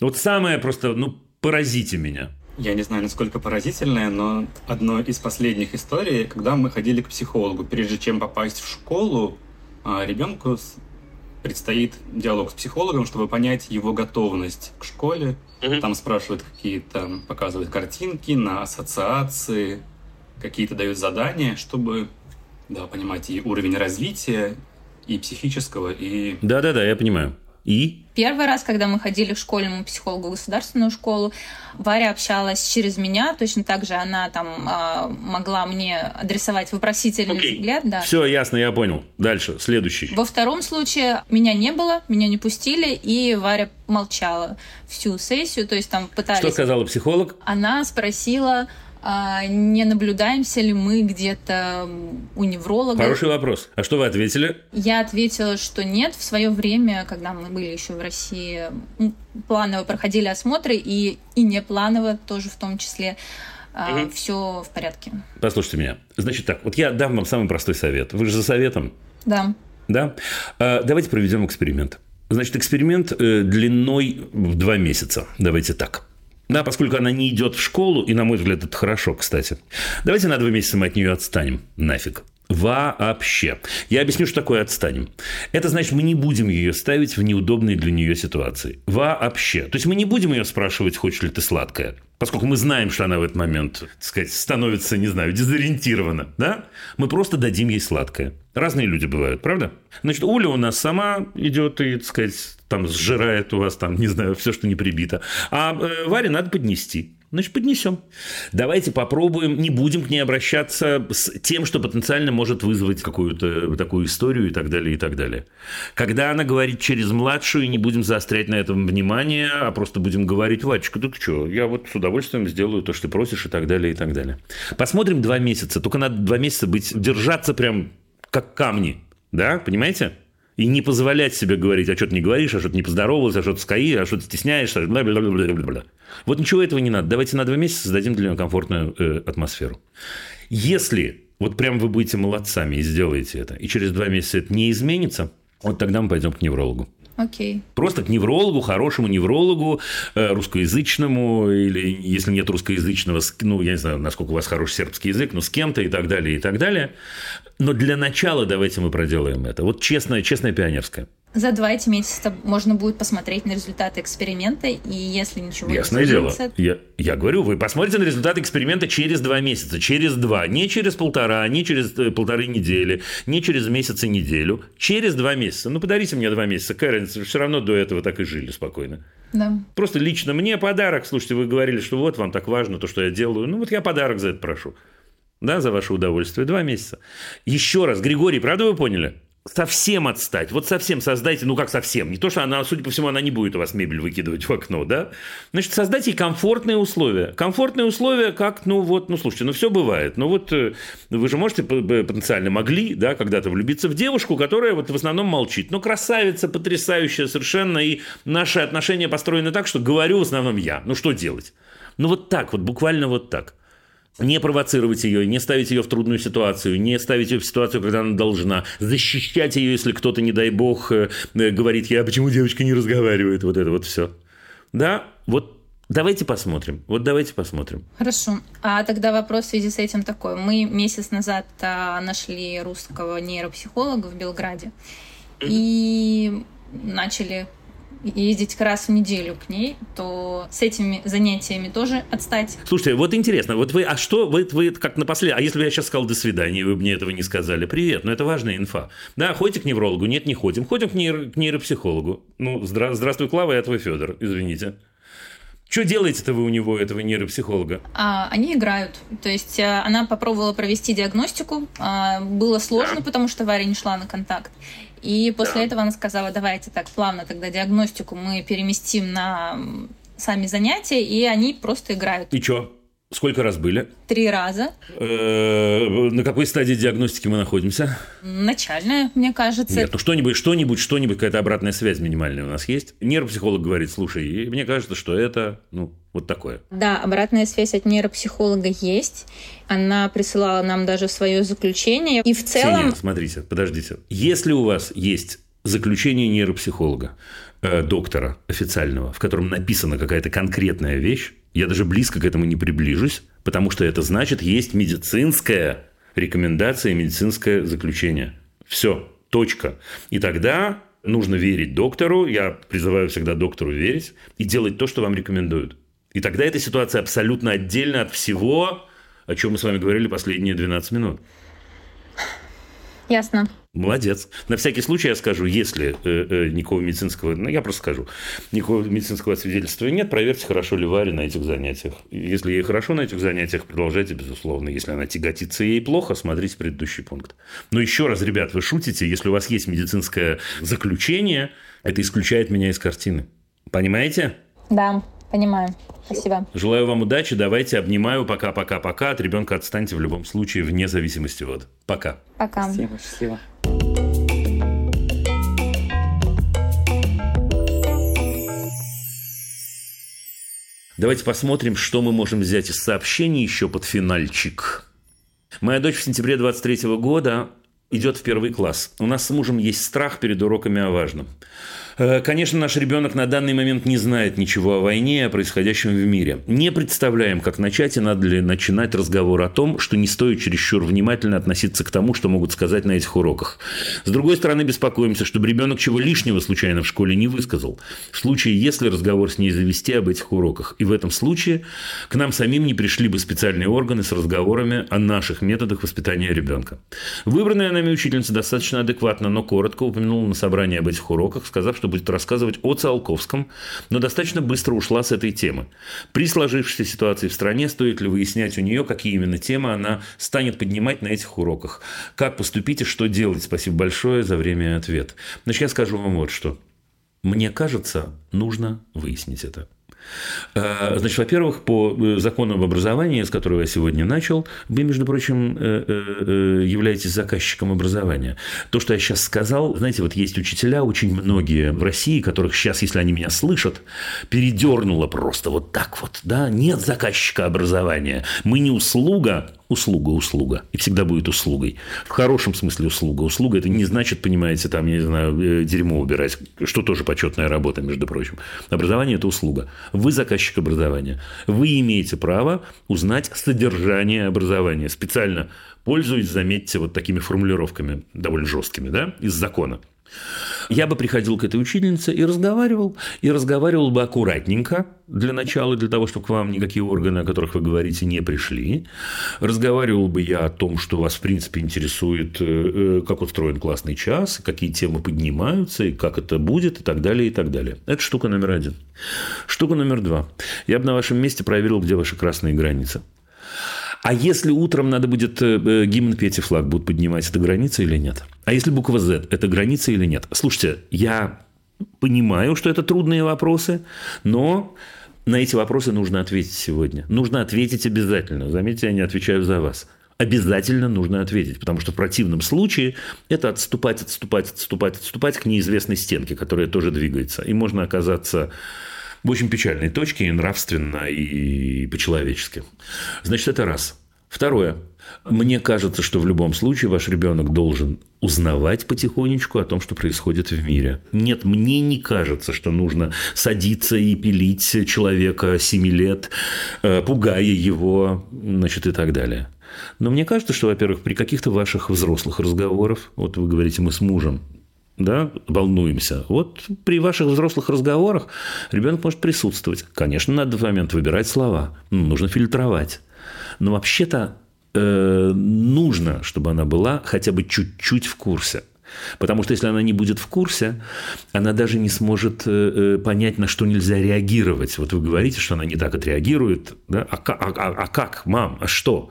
Вот самое просто, ну, поразите меня. Я не знаю, насколько поразительное, но одно из последних историй, когда мы ходили к психологу, прежде чем попасть в школу, а, ребенку предстоит диалог с психологом, чтобы понять его готовность к школе. Угу. Там спрашивают какие-то, показывают картинки на ассоциации, какие-то дают задания, чтобы да, понимать и уровень развития, и психического, и... Да-да-да, я понимаю. И? Первый раз, когда мы ходили к школьному психологу в государственную школу, Варя общалась через меня, точно так же она там э, могла мне адресовать вопросительный okay. взгляд. Да. Все, ясно, я понял. Дальше, следующий. Во втором случае меня не было, меня не пустили, и Варя молчала всю сессию, то есть там пытались... Что сказала психолог? Она спросила, не наблюдаемся ли мы где-то у невролога. Хороший вопрос. А что вы ответили? Я ответила, что нет. В свое время, когда мы были еще в России, планово проходили осмотры и, и не планово тоже в том числе. Угу. Все в порядке. Послушайте меня. Значит так, вот я дам вам самый простой совет. Вы же за советом? Да. Да? А, давайте проведем эксперимент. Значит, эксперимент э, длиной в два месяца. Давайте так. Да, поскольку она не идет в школу, и, на мой взгляд, это хорошо, кстати. Давайте на два месяца мы от нее отстанем. Нафиг. Вообще. Я объясню, что такое отстанем. Это значит, мы не будем ее ставить в неудобные для нее ситуации. Вообще. То есть мы не будем ее спрашивать, хочешь ли ты сладкое. Поскольку мы знаем, что она в этот момент, так сказать, становится, не знаю, дезориентирована, да? Мы просто дадим ей сладкое. Разные люди бывают, правда? Значит, Уля у нас сама идет и, так сказать, там сжирает у вас там, не знаю, все, что не прибито. А э, Варе надо поднести. Значит, поднесем. Давайте попробуем, не будем к ней обращаться с тем, что потенциально может вызвать какую-то такую историю и так далее, и так далее. Когда она говорит через младшую, не будем заострять на этом внимание, а просто будем говорить, Вадечка, ты что, я вот с удовольствием сделаю то, что ты просишь, и так далее, и так далее. Посмотрим два месяца. Только надо два месяца быть, держаться прям как камни. Да, понимаете? и не позволять себе говорить, а что ты не говоришь, а что ты не поздоровался, а что ты скаи, а что ты стесняешься, бла бла бла бла бла Вот ничего этого не надо. Давайте на два месяца создадим для нее комфортную э, атмосферу. Если вот прям вы будете молодцами и сделаете это, и через два месяца это не изменится, вот тогда мы пойдем к неврологу. Окей. Просто к неврологу, хорошему неврологу, э, русскоязычному, или если нет русскоязычного, ну, я не знаю, насколько у вас хороший сербский язык, но с кем-то и так далее, и так далее. Но для начала давайте мы проделаем это. Вот честное, честное пионерское. За два эти месяца можно будет посмотреть на результаты эксперимента, и если ничего Ясное не дело. Я, я говорю, вы посмотрите на результаты эксперимента через два месяца, через два, не через полтора, не через э, полторы недели, не через месяц и неделю, через два месяца. Ну, подарите мне два месяца, Кэрен, все равно до этого так и жили спокойно. Да. Просто лично мне подарок. Слушайте, вы говорили, что вот вам так важно то, что я делаю. Ну, вот я подарок за это прошу. Да, за ваше удовольствие. Два месяца. Еще раз, Григорий, правда вы поняли? Совсем отстать. Вот совсем создайте, ну как совсем, не то, что она, судя по всему, она не будет у вас мебель выкидывать в окно, да? Значит, создайте комфортные условия. Комфортные условия, как, ну вот, ну слушайте, ну все бывает. Ну вот э, вы же можете потенциально могли, да, когда-то влюбиться в девушку, которая вот в основном молчит. Ну красавица, потрясающая совершенно, и наши отношения построены так, что говорю в основном я. Ну что делать? Ну вот так вот, буквально вот так не провоцировать ее, не ставить ее в трудную ситуацию, не ставить ее в ситуацию, когда она должна, защищать ее, если кто-то, не дай бог, э, э, говорит, я почему девочка не разговаривает, вот это вот все. Да, вот Давайте посмотрим. Вот давайте посмотрим. Хорошо. А тогда вопрос в связи с этим такой. Мы месяц назад а, нашли русского нейропсихолога в Белграде и начали ездить раз в неделю к ней, то с этими занятиями тоже отстать. Слушайте, вот интересно, вот вы, а что, вы, вы как напоследок, а если бы я сейчас сказал «до свидания», вы бы мне этого не сказали, привет, ну это важная инфа. Да, ходите к неврологу, нет, не ходим, ходим к, нейро, к нейропсихологу. Ну, здра, здравствуй, Клава, я твой Федор, извините. Что делаете-то вы у него, этого нейропсихолога? А, они играют. То есть а, она попробовала провести диагностику. А, было сложно, да. потому что Варя не шла на контакт. И после да. этого она сказала, давайте так плавно тогда диагностику мы переместим на сами занятия, и они просто играют. И что? Сколько раз были? Три раза. Э, на какой стадии диагностики мы находимся? Начальная, мне кажется. Нет, ну что-нибудь, что-нибудь, что-нибудь, какая-то обратная связь минимальная у нас есть. Нейропсихолог говорит, слушай, мне кажется, что это, ну, вот такое. Да, обратная связь от нейропсихолога есть. Она присылала нам даже свое заключение. И в целом... Ксения, смотрите, подождите. Если у вас есть заключение нейропсихолога, э, доктора официального, в котором написана какая-то конкретная вещь, я даже близко к этому не приближусь, потому что это значит, есть медицинская рекомендация, медицинское заключение. Все, точка. И тогда нужно верить доктору, я призываю всегда доктору верить, и делать то, что вам рекомендуют. И тогда эта ситуация абсолютно отдельно от всего, о чем мы с вами говорили последние 12 минут. Ясно. Молодец. На всякий случай я скажу, если э, э, никакого медицинского, ну я просто скажу, никакого медицинского свидетельства нет, проверьте, хорошо ли Варе на этих занятиях. Если ей хорошо на этих занятиях, продолжайте, безусловно. Если она тяготится ей плохо, смотрите предыдущий пункт. Но еще раз, ребят, вы шутите, если у вас есть медицинское заключение, это исключает меня из картины. Понимаете? Да. Понимаю. Спасибо. Желаю вам удачи. Давайте обнимаю. Пока-пока-пока. От ребенка отстаньте в любом случае, вне зависимости от. Пока. Пока. Спасибо. Счастливо. Давайте посмотрим, что мы можем взять из сообщений еще под финальчик. Моя дочь в сентябре 23 года идет в первый класс. У нас с мужем есть страх перед уроками о важном. Э, конечно, наш ребенок на данный момент не знает ничего о войне, о происходящем в мире. Не представляем, как начать и надо ли начинать разговор о том, что не стоит чересчур внимательно относиться к тому, что могут сказать на этих уроках. С другой стороны, беспокоимся, чтобы ребенок чего лишнего случайно в школе не высказал. В случае, если разговор с ней завести об этих уроках. И в этом случае к нам самим не пришли бы специальные органы с разговорами о наших методах воспитания ребенка. Выбранная нами учительница достаточно адекватно, но коротко упомянула на собрании об этих уроках, сказав, что будет рассказывать о Циолковском, но достаточно быстро ушла с этой темы. При сложившейся ситуации в стране стоит ли выяснять у нее, какие именно темы она станет поднимать на этих уроках, как поступить и что делать. Спасибо большое за время и ответ. Значит, я скажу вам вот что. Мне кажется, нужно выяснить это. Э, значит, во-первых, по э, закону об образовании, с которого я сегодня начал, вы, между прочим, э, являетесь заказчиком образования. То, что я сейчас сказал, знаете, вот есть учителя, очень многие в России, которых сейчас, если они меня слышат, передернуло просто вот так вот, да, нет заказчика образования. Мы не услуга, услуга, услуга. И всегда будет услугой. В хорошем смысле услуга. Услуга это не значит, понимаете, там, я не знаю, дерьмо убирать, что тоже почетная работа, между прочим. Образование это услуга. Вы заказчик образования. Вы имеете право узнать содержание образования. Специально пользуюсь, заметьте, вот такими формулировками, довольно жесткими, да, из закона. Я бы приходил к этой учительнице и разговаривал, и разговаривал бы аккуратненько для начала, для того, чтобы к вам никакие органы, о которых вы говорите, не пришли. Разговаривал бы я о том, что вас, в принципе, интересует, э, э, как устроен классный час, какие темы поднимаются, и как это будет, и так далее, и так далее. Это штука номер один. Штука номер два. Я бы на вашем месте проверил, где ваши красные границы. А если утром надо будет э, э, гимн петь и флаг будут поднимать, это граница или нет? А если буква Z, это граница или нет? Слушайте, я понимаю, что это трудные вопросы, но на эти вопросы нужно ответить сегодня. Нужно ответить обязательно. Заметьте, я не отвечаю за вас. Обязательно нужно ответить, потому что в противном случае это отступать, отступать, отступать, отступать к неизвестной стенке, которая тоже двигается. И можно оказаться в очень печальной точке и нравственно, и по-человечески. Значит, это раз. Второе. Мне кажется, что в любом случае ваш ребенок должен узнавать потихонечку о том, что происходит в мире. Нет, мне не кажется, что нужно садиться и пилить человека 7 лет, э, пугая его, значит, и так далее. Но мне кажется, что, во-первых, при каких-то ваших взрослых разговорах, вот вы говорите, мы с мужем да, волнуемся. Вот при ваших взрослых разговорах ребенок может присутствовать. Конечно, надо в момент выбирать слова, нужно фильтровать. Но вообще-то э, нужно, чтобы она была хотя бы чуть-чуть в курсе. Потому что если она не будет в курсе, она даже не сможет э, э понять, на что нельзя реагировать. Вот вы говорите, что она не так отреагирует. Да? А, а, а, а как, мам, а что?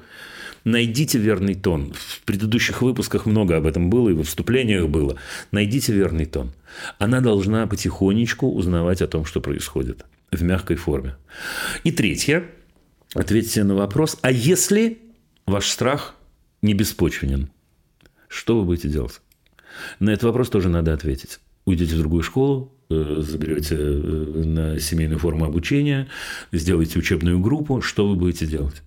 Найдите верный тон. В предыдущих выпусках много об этом было, и во вступлениях было. Найдите верный тон. Она должна потихонечку узнавать о том, что происходит в мягкой форме. И третье. Ответьте на вопрос, а если ваш страх не беспочвенен, что вы будете делать? На этот вопрос тоже надо ответить. Уйдете в другую школу, э, заберете э, на семейную форму обучения, сделаете учебную группу, что вы будете делать?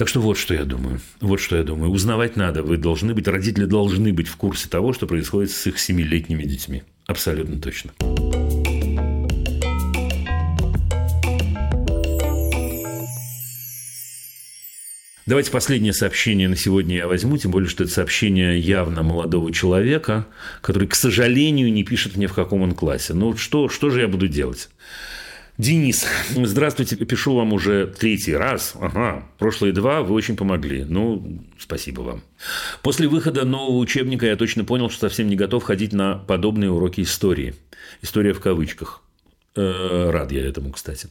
Так что вот что я думаю. Вот что я думаю. Узнавать надо. Вы должны быть, родители должны быть в курсе того, что происходит с их семилетними детьми. Абсолютно точно. Давайте последнее сообщение на сегодня я возьму, тем более, что это сообщение явно молодого человека, который, к сожалению, не пишет мне, в каком он классе. Ну, что, что же я буду делать? Денис, здравствуйте, пишу вам уже третий раз. Ага, прошлые два вы очень помогли. Ну, спасибо вам. После выхода нового учебника я точно понял, что совсем не готов ходить на подобные уроки истории. История в кавычках. Э, рад я этому, кстати.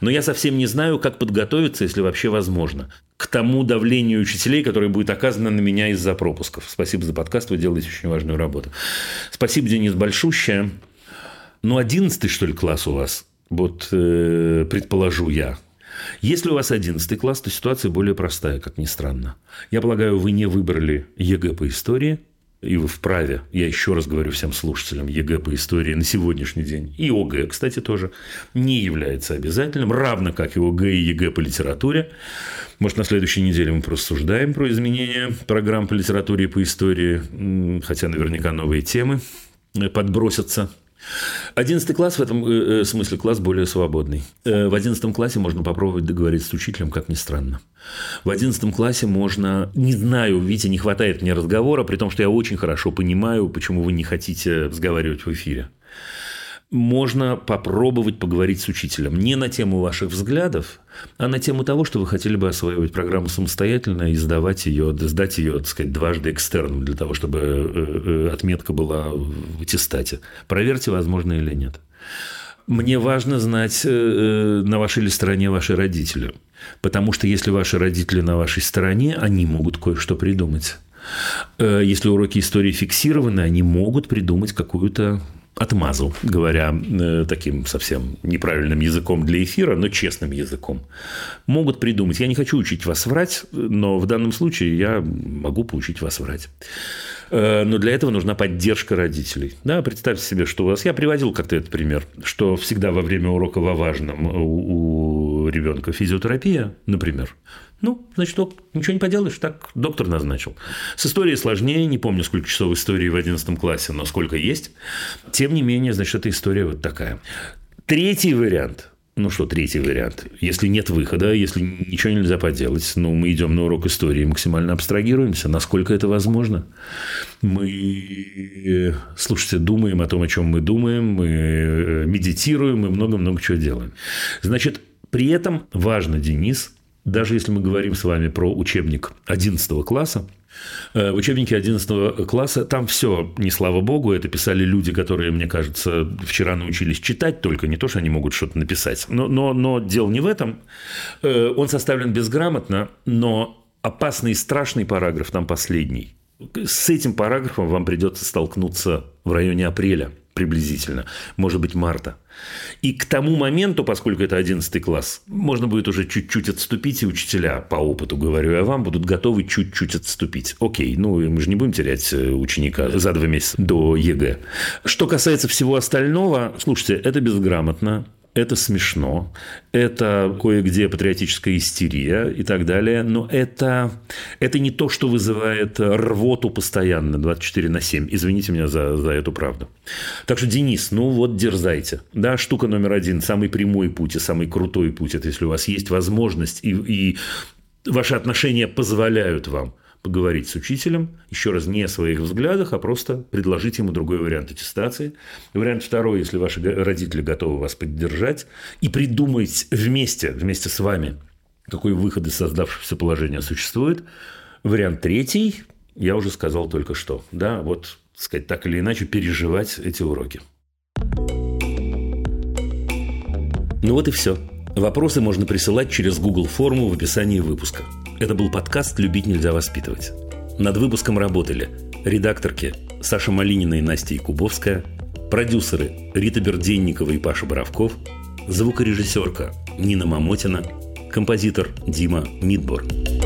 Но я совсем не знаю, как подготовиться, если вообще возможно, к тому давлению учителей, которое будет оказано на меня из-за пропусков. Спасибо за подкаст, вы делаете очень важную работу. Спасибо, Денис, большущее. Ну, одиннадцатый, что ли, класс у вас? Вот э, предположу я. Если у вас 11 класс, то ситуация более простая, как ни странно. Я полагаю, вы не выбрали ЕГЭ по истории, и вы вправе, я еще раз говорю всем слушателям, ЕГЭ по истории на сегодняшний день, и ОГЭ, кстати, тоже, не является обязательным, равно как и ОГЭ и ЕГЭ по литературе. Может, на следующей неделе мы порассуждаем про изменения программ по литературе и по истории, хотя наверняка новые темы подбросятся Одиннадцатый класс в этом э, э, смысле класс более свободный. Э, в одиннадцатом классе можно попробовать договориться с учителем, как ни странно. В одиннадцатом классе можно, не знаю, видите, не хватает мне разговора, при том, что я очень хорошо понимаю, почему вы не хотите разговаривать в эфире можно попробовать поговорить с учителем не на тему ваших взглядов, а на тему того, что вы хотели бы осваивать программу самостоятельно и сдавать ее, сдать ее, так сказать, дважды экстерном для того, чтобы э, э, отметка была в аттестате. Проверьте, возможно или нет. Мне важно знать, э, на вашей ли стороне ваши родители. Потому что если ваши родители на вашей стороне, они могут кое-что придумать. Если уроки истории фиксированы, они могут придумать какую-то отмазал, говоря э, таким совсем неправильным языком для эфира, но честным языком. Могут придумать. Я не хочу учить вас врать, но в данном случае я могу поучить вас врать. Э, но для этого нужна поддержка родителей. Да, представьте себе, что у вас... Я приводил как-то этот пример, что всегда во время урока во важном у, ребенка физиотерапия, например, ну, значит, ничего не поделаешь, так доктор назначил. С историей сложнее, не помню, сколько часов истории в 11 классе, но сколько есть. Тем не менее, значит, эта история вот такая. Третий вариант – ну что, третий вариант. Если нет выхода, если ничего нельзя поделать, ну, мы идем на урок истории, максимально абстрагируемся, насколько это возможно. Мы, слушайте, думаем о том, о чем мы думаем, мы э, медитируем, мы много-много чего делаем. Значит, при этом важно, Денис, даже если мы говорим с вами про учебник 11 класса, э, в учебнике 11 класса там все, не слава богу, это писали люди, которые, мне кажется, вчера научились читать только, не то, что они могут что-то написать. Но, но, но дело не в этом. Э, он составлен безграмотно, но опасный и страшный параграф там последний. С этим параграфом вам придется столкнуться в районе апреля приблизительно, может быть, марта. И к тому моменту, поскольку это 11 класс, можно будет уже чуть-чуть отступить, и учителя, по опыту говорю я вам, будут готовы чуть-чуть отступить. Окей, ну мы же не будем терять э, ученика за два месяца до ЕГЭ. Что касается всего остального, слушайте, это безграмотно, это смешно, это кое-где патриотическая истерия и так далее, но это, это не то, что вызывает рвоту постоянно 24 на 7. Извините меня за, за эту правду. Так что, Денис, ну вот дерзайте. Да, штука номер один, самый прямой путь и самый крутой путь, это если у вас есть возможность и, и ваши отношения позволяют вам поговорить с учителем, еще раз не о своих взглядах, а просто предложить ему другой вариант аттестации. Вариант второй, если ваши родители готовы вас поддержать, и придумать вместе, вместе с вами, какой выход из создавшегося положения существует. Вариант третий, я уже сказал только что, да, вот, сказать, так или иначе переживать эти уроки. Ну вот и все. Вопросы можно присылать через Google форму в описании выпуска. Это был подкаст «Любить нельзя воспитывать». Над выпуском работали редакторки Саша Малинина и Настя Якубовская, продюсеры Рита Берденникова и Паша Боровков, звукорежиссерка Нина Мамотина, композитор Дима Мидборн.